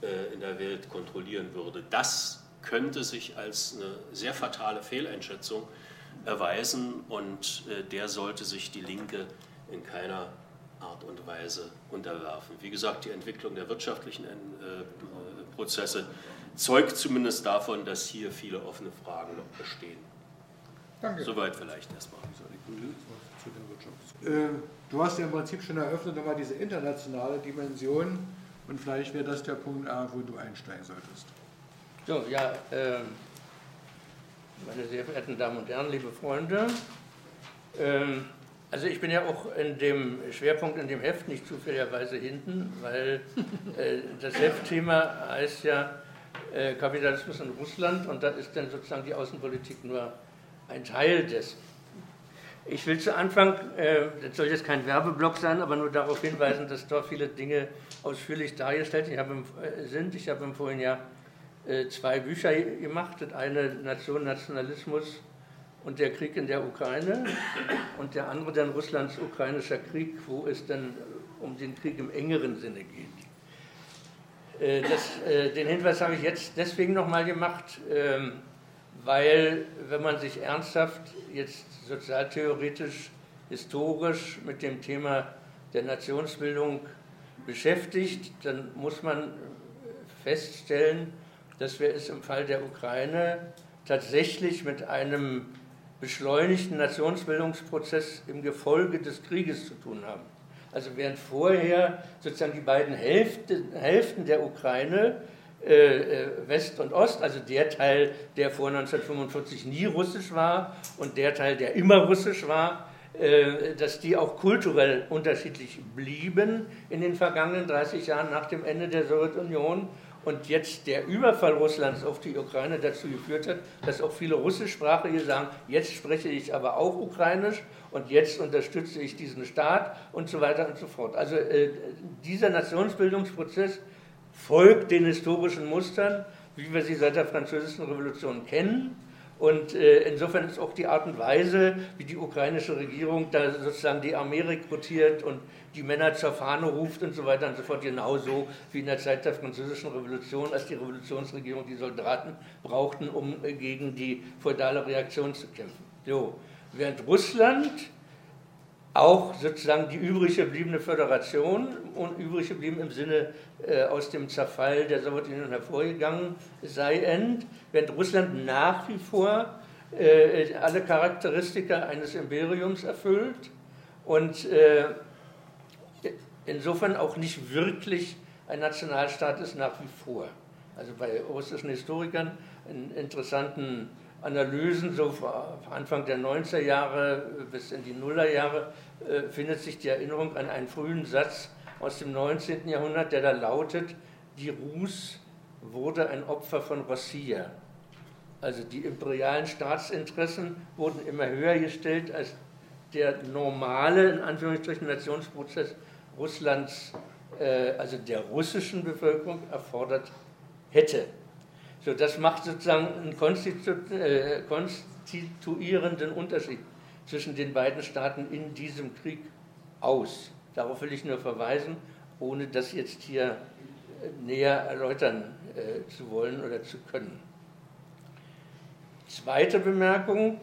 Speaker 3: äh, in der Welt kontrollieren würde. Das könnte sich als eine sehr fatale Fehleinschätzung erweisen und äh, der sollte sich die Linke in keiner Art und Weise unterwerfen. Wie gesagt, die Entwicklung der wirtschaftlichen äh, Prozesse zeugt zumindest davon, dass hier viele offene Fragen noch bestehen. Danke. Soweit vielleicht erstmal.
Speaker 1: Äh, du hast ja im Prinzip schon eröffnet, nochmal diese internationale Dimension und vielleicht wäre das der Punkt, wo du einsteigen solltest.
Speaker 4: So, ja, äh, meine sehr verehrten Damen und Herren, liebe Freunde, ähm, also ich bin ja auch in dem Schwerpunkt in dem Heft nicht zufälligerweise hinten, weil äh, das Heftthema heißt ja äh, Kapitalismus in Russland und da ist dann sozusagen die Außenpolitik nur ein Teil dessen. Ich will zu Anfang, äh, das soll jetzt kein Werbeblock sein, aber nur darauf hinweisen, dass dort viele Dinge ausführlich dargestellt ich habe, äh, sind. Ich habe im vorigen Jahr äh, zwei Bücher gemacht. Das eine Nation, Nationalismus und der Krieg in der Ukraine und der andere dann Russlands ukrainischer Krieg, wo es dann um den Krieg im engeren Sinne geht. Äh, das, äh, den Hinweis habe ich jetzt deswegen nochmal gemacht, ähm, weil wenn man sich ernsthaft jetzt sozialtheoretisch, historisch mit dem Thema der Nationsbildung beschäftigt, dann muss man feststellen, dass wir es im Fall der Ukraine tatsächlich mit einem beschleunigten Nationsbildungsprozess im Gefolge des Krieges zu tun haben. Also während vorher sozusagen die beiden Hälften, Hälften der Ukraine, West und Ost, also der Teil, der vor 1945 nie russisch war und der Teil, der immer russisch war, äh, dass die auch kulturell unterschiedlich blieben in den vergangenen 30 Jahren nach dem Ende der Sowjetunion und jetzt der Überfall Russlands auf die Ukraine dazu geführt hat, dass auch viele Russischsprachige sagen, jetzt spreche ich aber auch Ukrainisch und jetzt unterstütze ich diesen Staat und so weiter und so fort. Also äh, dieser Nationsbildungsprozess folgt den historischen Mustern, wie wir sie seit der Französischen Revolution kennen. Und äh, insofern ist auch die Art und Weise, wie die ukrainische Regierung da sozusagen die Armee rekrutiert und die Männer zur Fahne ruft und so weiter und so fort, genauso wie in der Zeit der Französischen Revolution, als die Revolutionsregierung die Soldaten brauchten, um äh, gegen die feudale Reaktion zu kämpfen. So, während Russland auch sozusagen die übrig gebliebene Föderation und übrig geblieben im Sinne äh, aus dem Zerfall der Sowjetunion hervorgegangen sei, end, während Russland nach wie vor äh, alle Charakteristika eines Imperiums erfüllt und äh, insofern auch nicht wirklich ein Nationalstaat ist nach wie vor. Also bei russischen Historikern in interessanten Analysen, so Anfang der 90er Jahre bis in die Nullerjahre, äh, findet sich die Erinnerung an einen frühen Satz aus dem 19. Jahrhundert, der da lautet, die Rus wurde ein Opfer von Rossiya. Also die imperialen Staatsinteressen wurden immer höher gestellt als der normale, in Anführungsstrichen, Nationsprozess Russlands, äh, also der russischen Bevölkerung erfordert hätte. So, das macht sozusagen einen konstitu äh, konstituierenden Unterschied zwischen den beiden Staaten in diesem Krieg aus. Darauf will ich nur verweisen, ohne das jetzt hier äh, näher erläutern äh, zu wollen oder zu können. Zweite Bemerkung,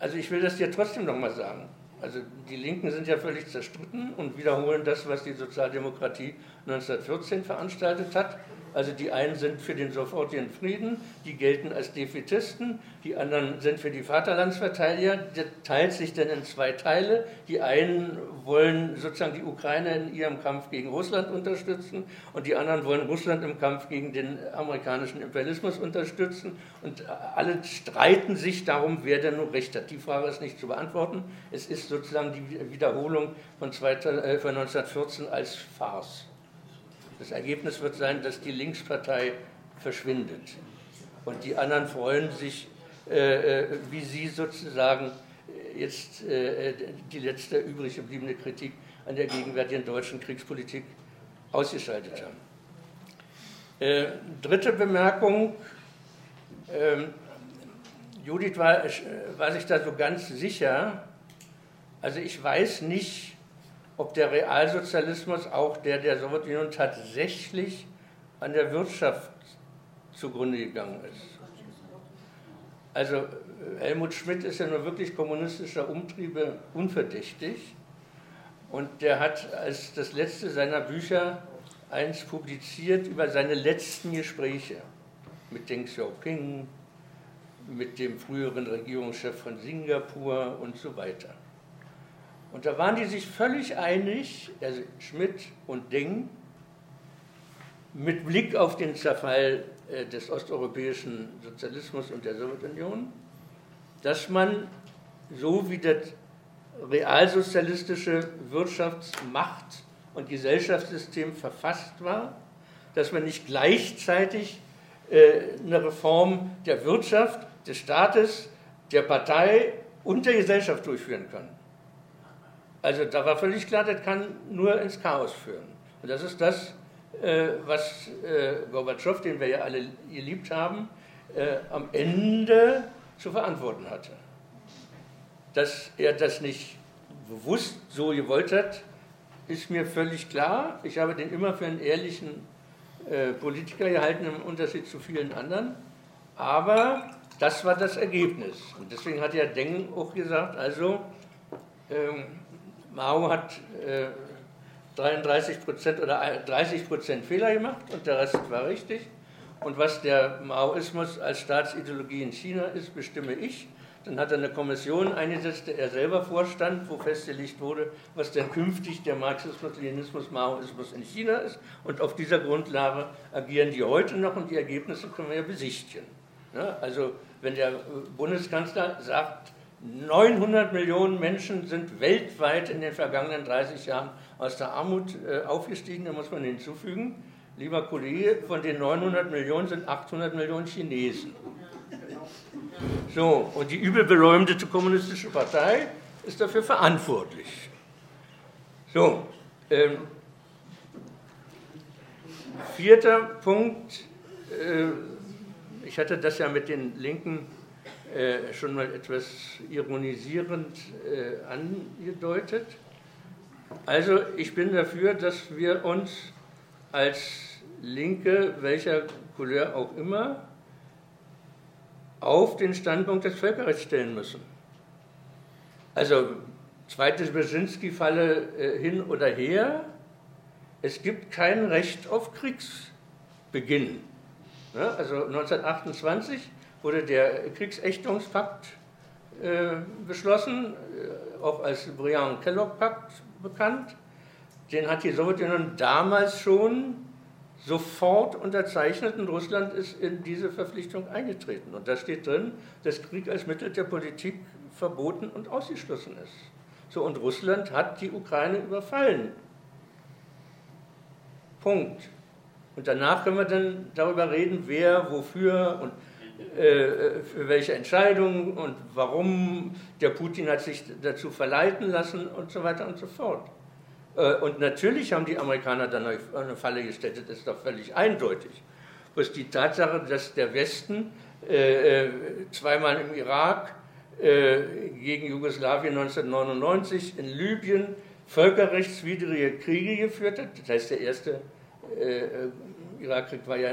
Speaker 4: also ich will das dir trotzdem nochmal sagen. Also die Linken sind ja völlig zerstritten und wiederholen das, was die Sozialdemokratie 1914 veranstaltet hat. Also die einen sind für den sofortigen Frieden, die gelten als Defetisten, die anderen sind für die Vaterlandsverteidiger. Der teilt sich dann in zwei Teile. Die einen wollen sozusagen die Ukraine in ihrem Kampf gegen Russland unterstützen und die anderen wollen Russland im Kampf gegen den amerikanischen Imperialismus unterstützen. Und alle streiten sich darum, wer denn nun recht hat. Die Frage ist nicht zu beantworten. Es ist sozusagen die Wiederholung von, 1914 äh, als Farce. Das Ergebnis wird sein, dass die Linkspartei verschwindet. Und die anderen freuen sich, äh, äh wie sie sozusagen jetzt äh, die letzte übrig gebliebene Kritik an der gegenwärtigen deutschen Kriegspolitik ausgeschaltet haben. Äh, dritte Bemerkung. Ähm, Judith war, war sich da so ganz sicher. Also ich weiß nicht, ob der Realsozialismus, auch der der Sowjetunion, tatsächlich an der Wirtschaft zugrunde gegangen ist. Also Helmut Schmidt ist ja nur wirklich kommunistischer Umtriebe unverdächtig und der hat als das letzte seiner Bücher eins publiziert über seine letzten Gespräche mit Deng Xiaoping, mit dem früheren Regierungschef von Singapur und so weiter. Und da waren die sich völlig einig, also Schmidt und Ding, mit Blick auf den Zerfall äh, des osteuropäischen Sozialismus und der Sowjetunion, dass man, so wie das realsozialistische Wirtschafts-, Macht- und Gesellschaftssystem verfasst war, dass man nicht gleichzeitig äh, eine Reform der Wirtschaft, des Staates, der Partei und der Gesellschaft durchführen kann. Also da war völlig klar, das kann nur ins Chaos führen. Und das ist das, äh, was äh, Gorbatschow, den wir ja alle geliebt haben, äh, am Ende zu verantworten hatte. Dass er das nicht bewusst so gewollt hat, ist mir völlig klar. Ich habe den immer für einen ehrlichen Politiker gehalten, im Unterschied zu vielen anderen. Aber das war das Ergebnis. Und deswegen hat ja Deng auch gesagt, also ähm, Mao hat äh, 33 Prozent oder 30 Prozent Fehler gemacht und der Rest war richtig. Und was der Maoismus als Staatsideologie in China ist, bestimme ich. Dann hat er eine Kommission eingesetzt, der er selber vorstand, wo festgelegt wurde, was denn künftig der Marxismus, Leninismus, Maoismus in China ist. Und auf dieser Grundlage agieren die heute noch und die Ergebnisse können wir ja besichtigen. Ja, also wenn der Bundeskanzler sagt, 900 Millionen Menschen sind weltweit in den vergangenen 30 Jahren aus der Armut äh, aufgestiegen, dann muss man hinzufügen, lieber Kollege, von den 900 Millionen sind 800 Millionen Chinesen. So, und die übelberühmte kommunistische Partei ist dafür verantwortlich. So, ähm, vierter Punkt, äh, ich hatte das ja mit den Linken äh, schon mal etwas ironisierend äh, angedeutet. Also ich bin dafür, dass wir uns als Linke, welcher Couleur auch immer, auf den Standpunkt des Völkerrechts stellen müssen. Also, zweite Brzezinski-Falle äh, hin oder her, es gibt kein Recht auf Kriegsbeginn. Ja, also 1928 wurde der Kriegsächtungspakt äh, beschlossen, äh, auch als Briand-Kellogg-Pakt bekannt. Den hat die Sowjetunion damals schon sofort unterzeichnet und Russland ist in diese Verpflichtung eingetreten. Und da steht drin, dass Krieg als Mittel der Politik verboten und ausgeschlossen ist. So, und Russland hat die Ukraine überfallen. Punkt. Und danach können wir dann darüber reden, wer, wofür und für welche Entscheidungen und warum der Putin hat sich dazu verleiten lassen und so weiter und so fort. Äh, und natürlich haben die Amerikaner dann eine Falle gestellt, das ist doch völlig eindeutig. Was die Tatsache, dass der Westen äh, äh, zweimal im Irak, gegen Jugoslawien 1999, in Libyen völkerrechtswidrige Kriege geführt hat. Das heißt, der erste Irakkrieg war ja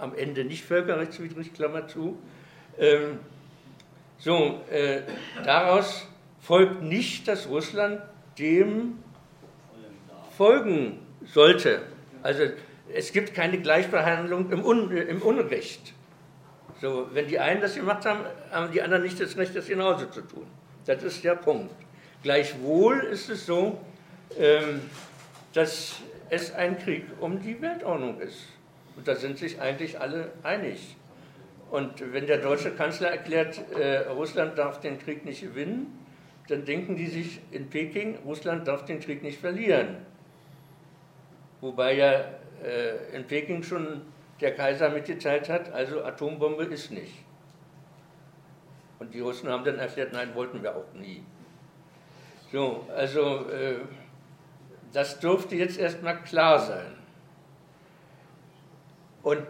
Speaker 4: am Ende nicht völkerrechtswidrig, Klammer zu. Ähm, so, daraus folgt nicht, dass Russland dem folgen sollte. Also es gibt keine Gleichbehandlung im, Un im Unrecht. So, wenn die einen das gemacht haben, haben die anderen nicht das Recht, das genauso zu tun. Das ist der Punkt. Gleichwohl ist es so, ähm, dass es ein Krieg um die Weltordnung ist. Und da sind sich eigentlich alle einig. Und wenn der deutsche Kanzler erklärt, äh, Russland darf den Krieg nicht gewinnen, dann denken die sich in Peking, Russland darf den Krieg nicht verlieren wobei ja äh, in Peking schon der Kaiser mitgeteilt hat, also Atombombe ist nicht. Und die Russen haben dann erklärt, nein, wollten wir auch nie. So, also äh, das dürfte jetzt erstmal klar sein. Und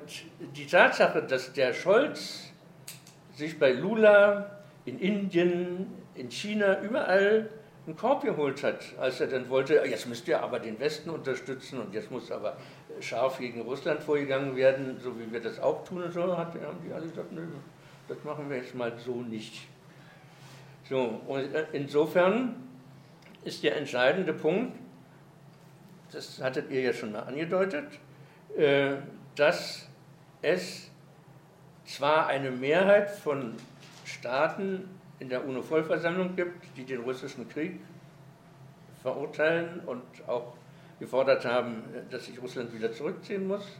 Speaker 4: die Tatsache, dass der Scholz sich bei Lula in Indien, in China, überall einen Korb geholt hat, als er dann wollte, jetzt müsst ihr aber den Westen unterstützen und jetzt muss aber scharf gegen Russland vorgegangen werden, so wie wir das auch tun und so, haben die alle gesagt, nö, das machen wir jetzt mal so nicht. So, und insofern ist der entscheidende Punkt, das hattet ihr ja schon mal angedeutet, äh, dass es zwar eine Mehrheit von Staaten in der UNO-Vollversammlung gibt, die den russischen Krieg verurteilen und auch gefordert haben, dass sich Russland wieder zurückziehen muss.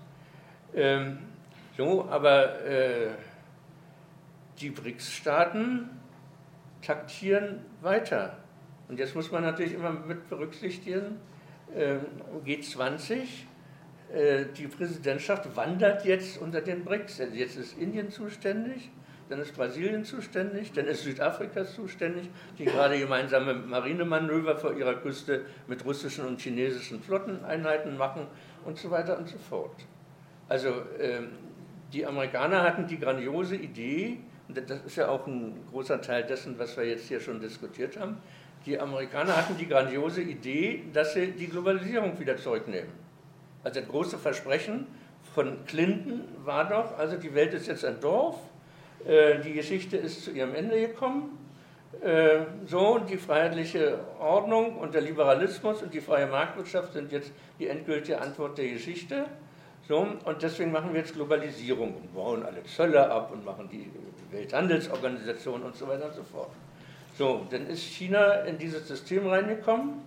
Speaker 4: Ähm, so, aber äh, die BRICS-Staaten taktieren weiter. Und jetzt muss man natürlich immer mit berücksichtigen, äh, G20, äh, die Präsidentschaft wandert jetzt unter den BRICS. Jetzt ist Indien zuständig, dann ist Brasilien zuständig, dann ist Südafrika zuständig, die gerade gemeinsame Marinemanöver vor ihrer Küste mit russischen und chinesischen Flotteneinheiten machen und so weiter und so fort. Also ähm, die Amerikaner hatten die grandiose Idee, und das ist ja auch ein großer Teil dessen, was wir jetzt hier schon diskutiert haben, die Amerikaner hatten die grandiose Idee, dass sie die Globalisierung wieder zurücknehmen. Also das große Versprechen von Clinton war doch, also die Welt ist jetzt ein Dorf, Äh, die Geschichte ist zu ihrem Ende gekommen. Äh, so, die freiheitliche Ordnung und der Liberalismus und die freie Marktwirtschaft sind jetzt die endgültige Antwort der Geschichte. So, und deswegen machen wir jetzt Globalisierung und bauen alle Zölle ab und machen die Welthandelsorganisation und so weiter und so fort. So, dann ist China in dieses System reingekommen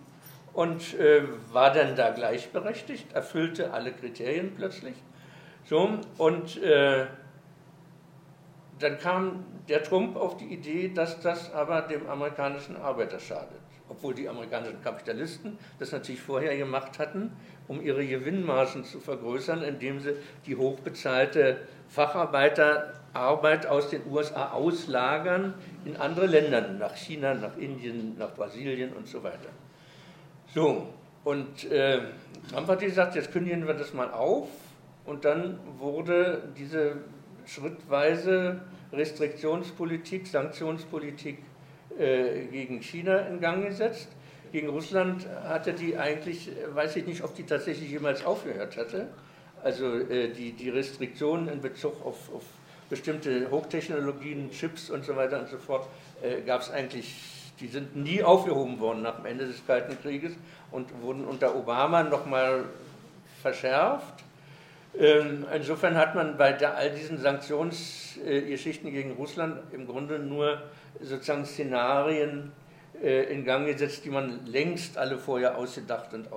Speaker 4: und äh, war dann da gleichberechtigt, erfüllte alle Kriterien plötzlich. So, und äh, dann kam der Trump auf die Idee, dass das aber dem amerikanischen Arbeiter schadet. Obwohl die amerikanischen Kapitalisten das natürlich vorher gemacht hatten, um ihre Gewinnmargen zu vergrößern, indem sie die hochbezahlte Facharbeiterarbeit aus den USA auslagern in andere Länder, nach China, nach Indien, nach Brasilien und so weiter. So, und äh, Trump hat gesagt, jetzt kündigen wir das mal auf und dann wurde diese schrittweise Restriktionspolitik, Sanktionspolitik äh, gegen China in Gang gesetzt. Gegen Russland hatte die eigentlich, weiß ich nicht, ob die tatsächlich jemals aufgehört hatte. Also äh, die, die Restriktionen in Bezug auf, auf bestimmte Hochtechnologien, Chips und so weiter und so fort, äh, gab es eigentlich, die sind nie aufgehoben worden nach dem Ende des Kalten Krieges und wurden unter Obama nochmal verschärft. Ähm, insofern hat man bei all diesen Sanktionsgeschichten gegen Russland im Grunde nur sozusagen Szenarien äh, in Gang gesetzt, die man längst alle vorher ausgedacht und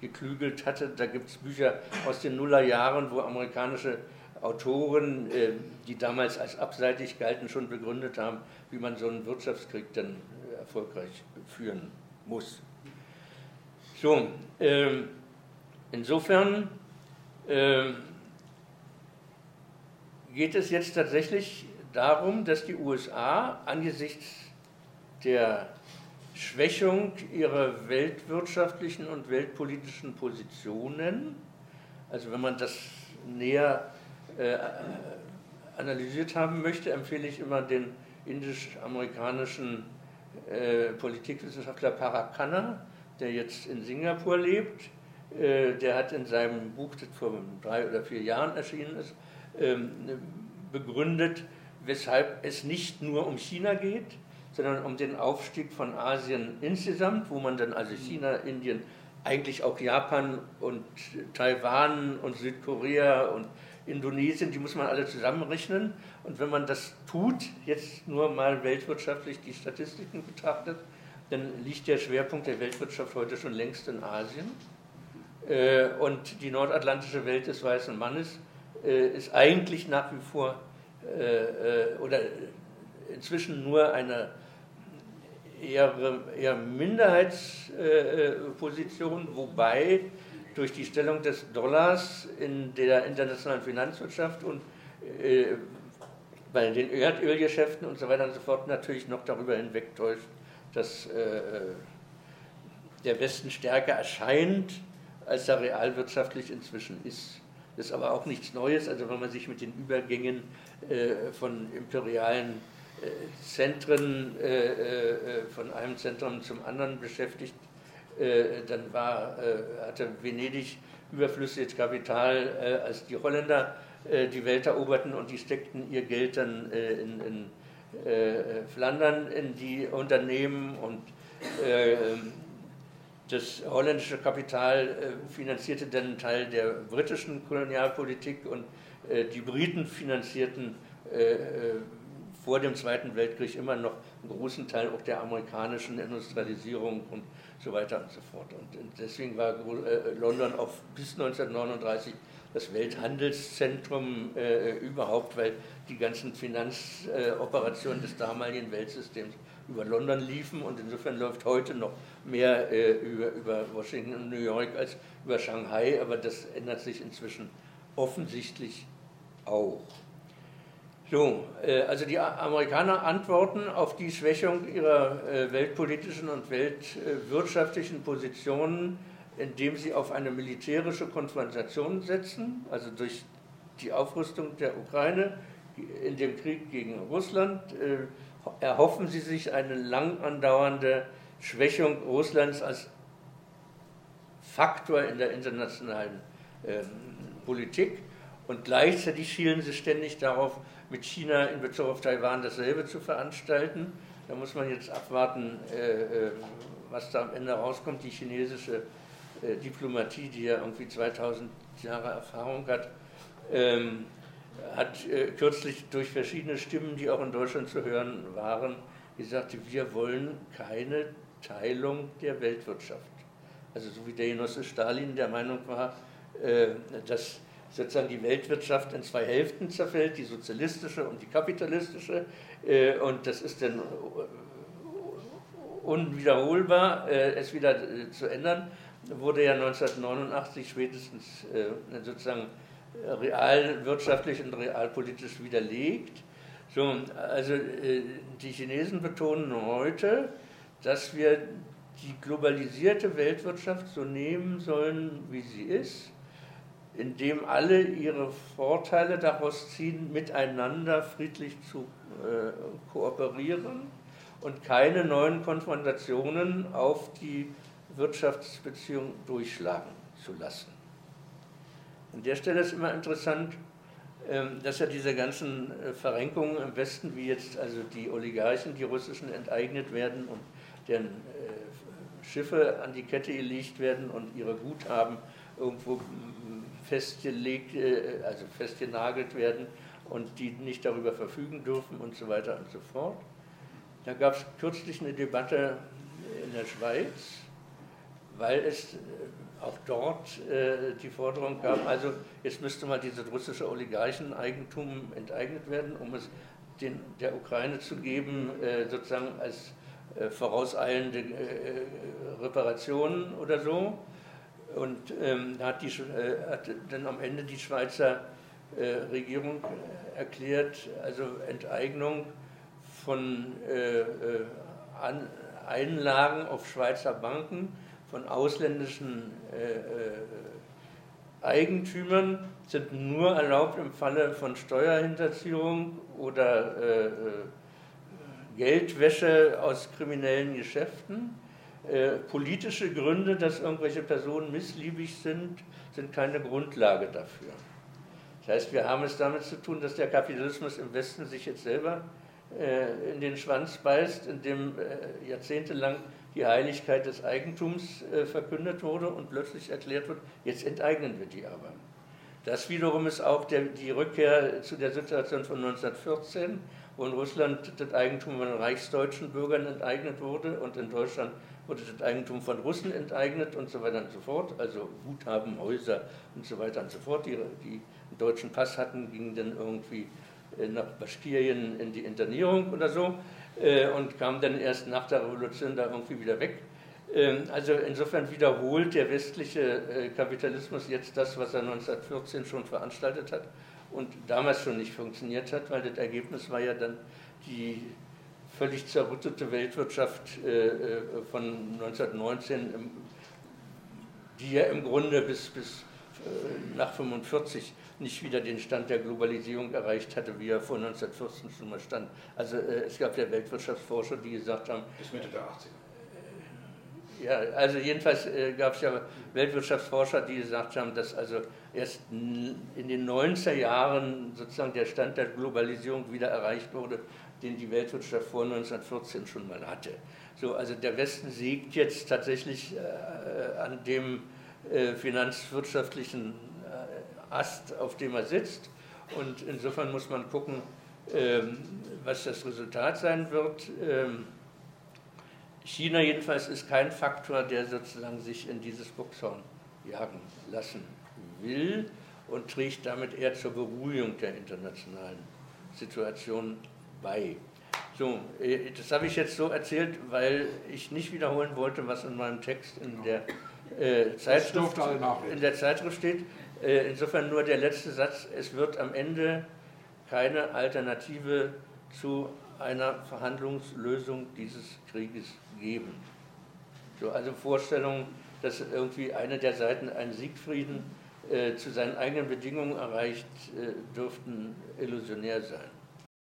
Speaker 4: ausgeklügelt hatte. Da gibt es Bücher aus den Nullerjahren, wo amerikanische Autoren, äh, die damals als abseitig galten, schon begründet haben, wie man so einen Wirtschaftskrieg dann erfolgreich führen muss. So, ähm, insofern ähm, geht es jetzt tatsächlich darum, dass die USA angesichts der Schwächung ihrer weltwirtschaftlichen und weltpolitischen Positionen, also wenn man das näher äh, analysiert haben möchte, empfehle ich immer den indisch-amerikanischen äh, Politikwissenschaftler Parakhanna, der jetzt in Singapur lebt, äh, der hat in seinem Buch, das vor drei oder vier Jahren erschienen ist, ähm, begründet, weshalb es nicht nur um China geht, sondern um den Aufstieg von Asien insgesamt, wo man dann also China, Indien, eigentlich auch Japan und Taiwan und Südkorea und Indonesien, die muss man alle zusammenrechnen. Und wenn man das tut, jetzt nur mal weltwirtschaftlich die Statistiken betrachtet, dann liegt der Schwerpunkt der Weltwirtschaft heute schon längst in Asien. Äh, und die nordatlantische Welt des weißen Mannes äh, ist eigentlich nach wie vor äh, oder inzwischen nur eine eher, eher Minderheitsposition, wobei durch die Stellung des Dollars in der internationalen Finanzwirtschaft und bei den Erdölgeschäften und so weiter und so fort natürlich noch darüber hinwegtäuscht, dass der Westen stärker erscheint als er realwirtschaftlich inzwischen ist. Das ist aber auch nichts Neues, also wenn man sich mit den Übergängen äh, von imperialen äh, Zentren, äh, äh von einem Zentrum zum anderen beschäftigt, äh, dann war, äh, hatte Venedig überflüssiges Kapital, als die Holländer die Welt eroberten und die steckten ihr Geld dann in, in Flandern in die Unternehmen und das holländische Kapital äh, finanzierte dann einen Teil der britischen Kolonialpolitik und äh, die Briten finanzierten äh, vor dem Zweiten Weltkrieg immer noch einen großen Teil auch der amerikanischen Industrialisierung und so weiter und so fort. Und deswegen war London auch bis 1939 das Welthandelszentrum überhaupt, weil die ganzen Finanzoperationen des damaligen Weltsystems über London liefen und insofern läuft heute noch mehr äh, über, über Washington und New York als über Shanghai, aber das ändert sich inzwischen offensichtlich auch. So, äh, also die Amerikaner antworten auf die Schwächung ihrer äh, weltpolitischen und weltwirtschaftlichen Positionen, indem sie auf eine militärische Konfrontation setzen, also durch die Aufrüstung der Ukraine in dem Krieg gegen Russland äh, erhoffen sie sich eine lang andauernde Schwächung Russlands als Faktor in der internationalen äh, Politik. Und gleichzeitig schielen sie ständig darauf, mit China in Bezug auf Taiwan dasselbe zu veranstalten. Da muss man jetzt abwarten, äh, äh, was da am Ende rauskommt. Die chinesische äh, Diplomatie, die ja irgendwie 2000 Jahre Erfahrung hat, ähm, hat kürzlich durch verschiedene Stimmen, die auch in Deutschland zu hören waren, gesagt, wir wollen keine Teilung der Weltwirtschaft. Also so wie der Genosse Stalin der Meinung war, dass sozusagen die Weltwirtschaft in zwei Hälften zerfällt, die sozialistische und die kapitalistische. Äh, und das ist dann unwiederholbar, äh, es wieder äh, zu ändern. Wurde ja 1989 spätestens sozusagen realwirtschaftlich und realpolitisch widerlegt. So, also die Chinesen betonen heute, dass wir die globalisierte Weltwirtschaft so nehmen sollen, wie sie ist in dem alle ihre Vorteile daraus ziehen, miteinander friedlich zu äh, kooperieren und keine neuen Konfrontationen auf die Wirtschaftsbeziehung durchschlagen zu lassen. An der Stelle ist immer interessant, ähm, dass ja diese ganzen äh, Verrenkungen im Westen, wie jetzt also die Oligarchen, die russischen, enteignet werden und deren äh, Schiffe an die Kette gelegt werden und ihre Guthaben irgendwo festgelegt, äh, also festgenagelt werden und die nicht darüber verfügen dürfen und so weiter und so fort. Da gab es kürzlich eine Debatte in der Schweiz, weil es äh, auch dort äh, die Forderung gab, also jetzt müsste mal dieses russische Oligarcheneigentum enteignet werden, um es den, der Ukraine zu geben, sozusagen als vorauseilende Reparationen oder so. Und ähm, hat, die, äh, hat dann am Ende die Schweizer äh, Regierung erklärt, also Enteignung von äh, äh An Einlagen auf Schweizer Banken von ausländischen äh, äh, Eigentümern sind nur erlaubt im Falle von Steuerhinterziehung oder Geldwäsche aus kriminellen Geschäften äh, politische Gründe, dass irgendwelche Personen missliebig sind, sind keine Grundlage dafür. Das heißt, wir haben es damit zu tun, dass der Kapitalismus im Westen sich jetzt selber äh, in den Schwanz beißt, indem äh, jahrzehntelang die Heiligkeit des Eigentums äh, verkündet wurde und plötzlich erklärt wird, jetzt enteignen wir die aber. Das wiederum ist auch der, die Rückkehr zu der Situation von 1914, wo in Russland das Eigentum von reichsdeutschen Bürgern enteignet wurde und in Deutschland wurde das Eigentum von Russen enteignet und so weiter und so fort, also Guthaben, Häuser und so weiter und so fort. Die, die einen deutschen Pass hatten, gingen dann irgendwie äh, nach Baschkirien in die Internierung oder so äh, und kamen dann erst nach der Revolution da irgendwie wieder weg. Ähm, also insofern wiederholt der westliche äh, Kapitalismus jetzt das, was er 1914 schon veranstaltet hat und damals schon nicht funktioniert hat, weil das Ergebnis war ja dann die völlig zerrüttete Weltwirtschaft äh, äh, von 1919, die ja im Grunde bis, bis äh, nach 1945 nicht wieder den Stand der Globalisierung erreicht hatte, wie er vor 1914 schon mal stand. Also es gab ja Weltwirtschaftsforscher, die gesagt haben...
Speaker 1: Bis Mitte der 80er.
Speaker 4: Ja, also jedenfalls gab es ja Weltwirtschaftsforscher, die gesagt haben, dass also erst in den 90er Jahren sozusagen der Stand der Globalisierung wieder erreicht wurde, den die Weltwirtschaft vor 1914 schon mal hatte. So, also der Westen siegt jetzt tatsächlich äh, an dem äh, finanzwirtschaftlichen äh, Ast, auf dem er sitzt. Und insofern muss man gucken, ähm, was das Resultat sein wird. Ähm, China jedenfalls ist kein Faktor, der sozusagen sich in dieses Boxhorn jagen lassen will und trägt damit eher zur Beruhigung der internationalen Situation bei. So, äh, das habe ich jetzt so erzählt, weil ich nicht wiederholen wollte, was in meinem Text in der, äh, Zeitschrift, in der Zeitschrift steht. Äh, insofern nur der letzte Satz. Es wird am Ende keine Alternative zu einer Verhandlungslösung dieses Krieges geben. So, also Vorstellungen, dass irgendwie eine der Seiten einen Siegfrieden äh, zu seinen eigenen Bedingungen erreicht, äh, dürften illusionär sein.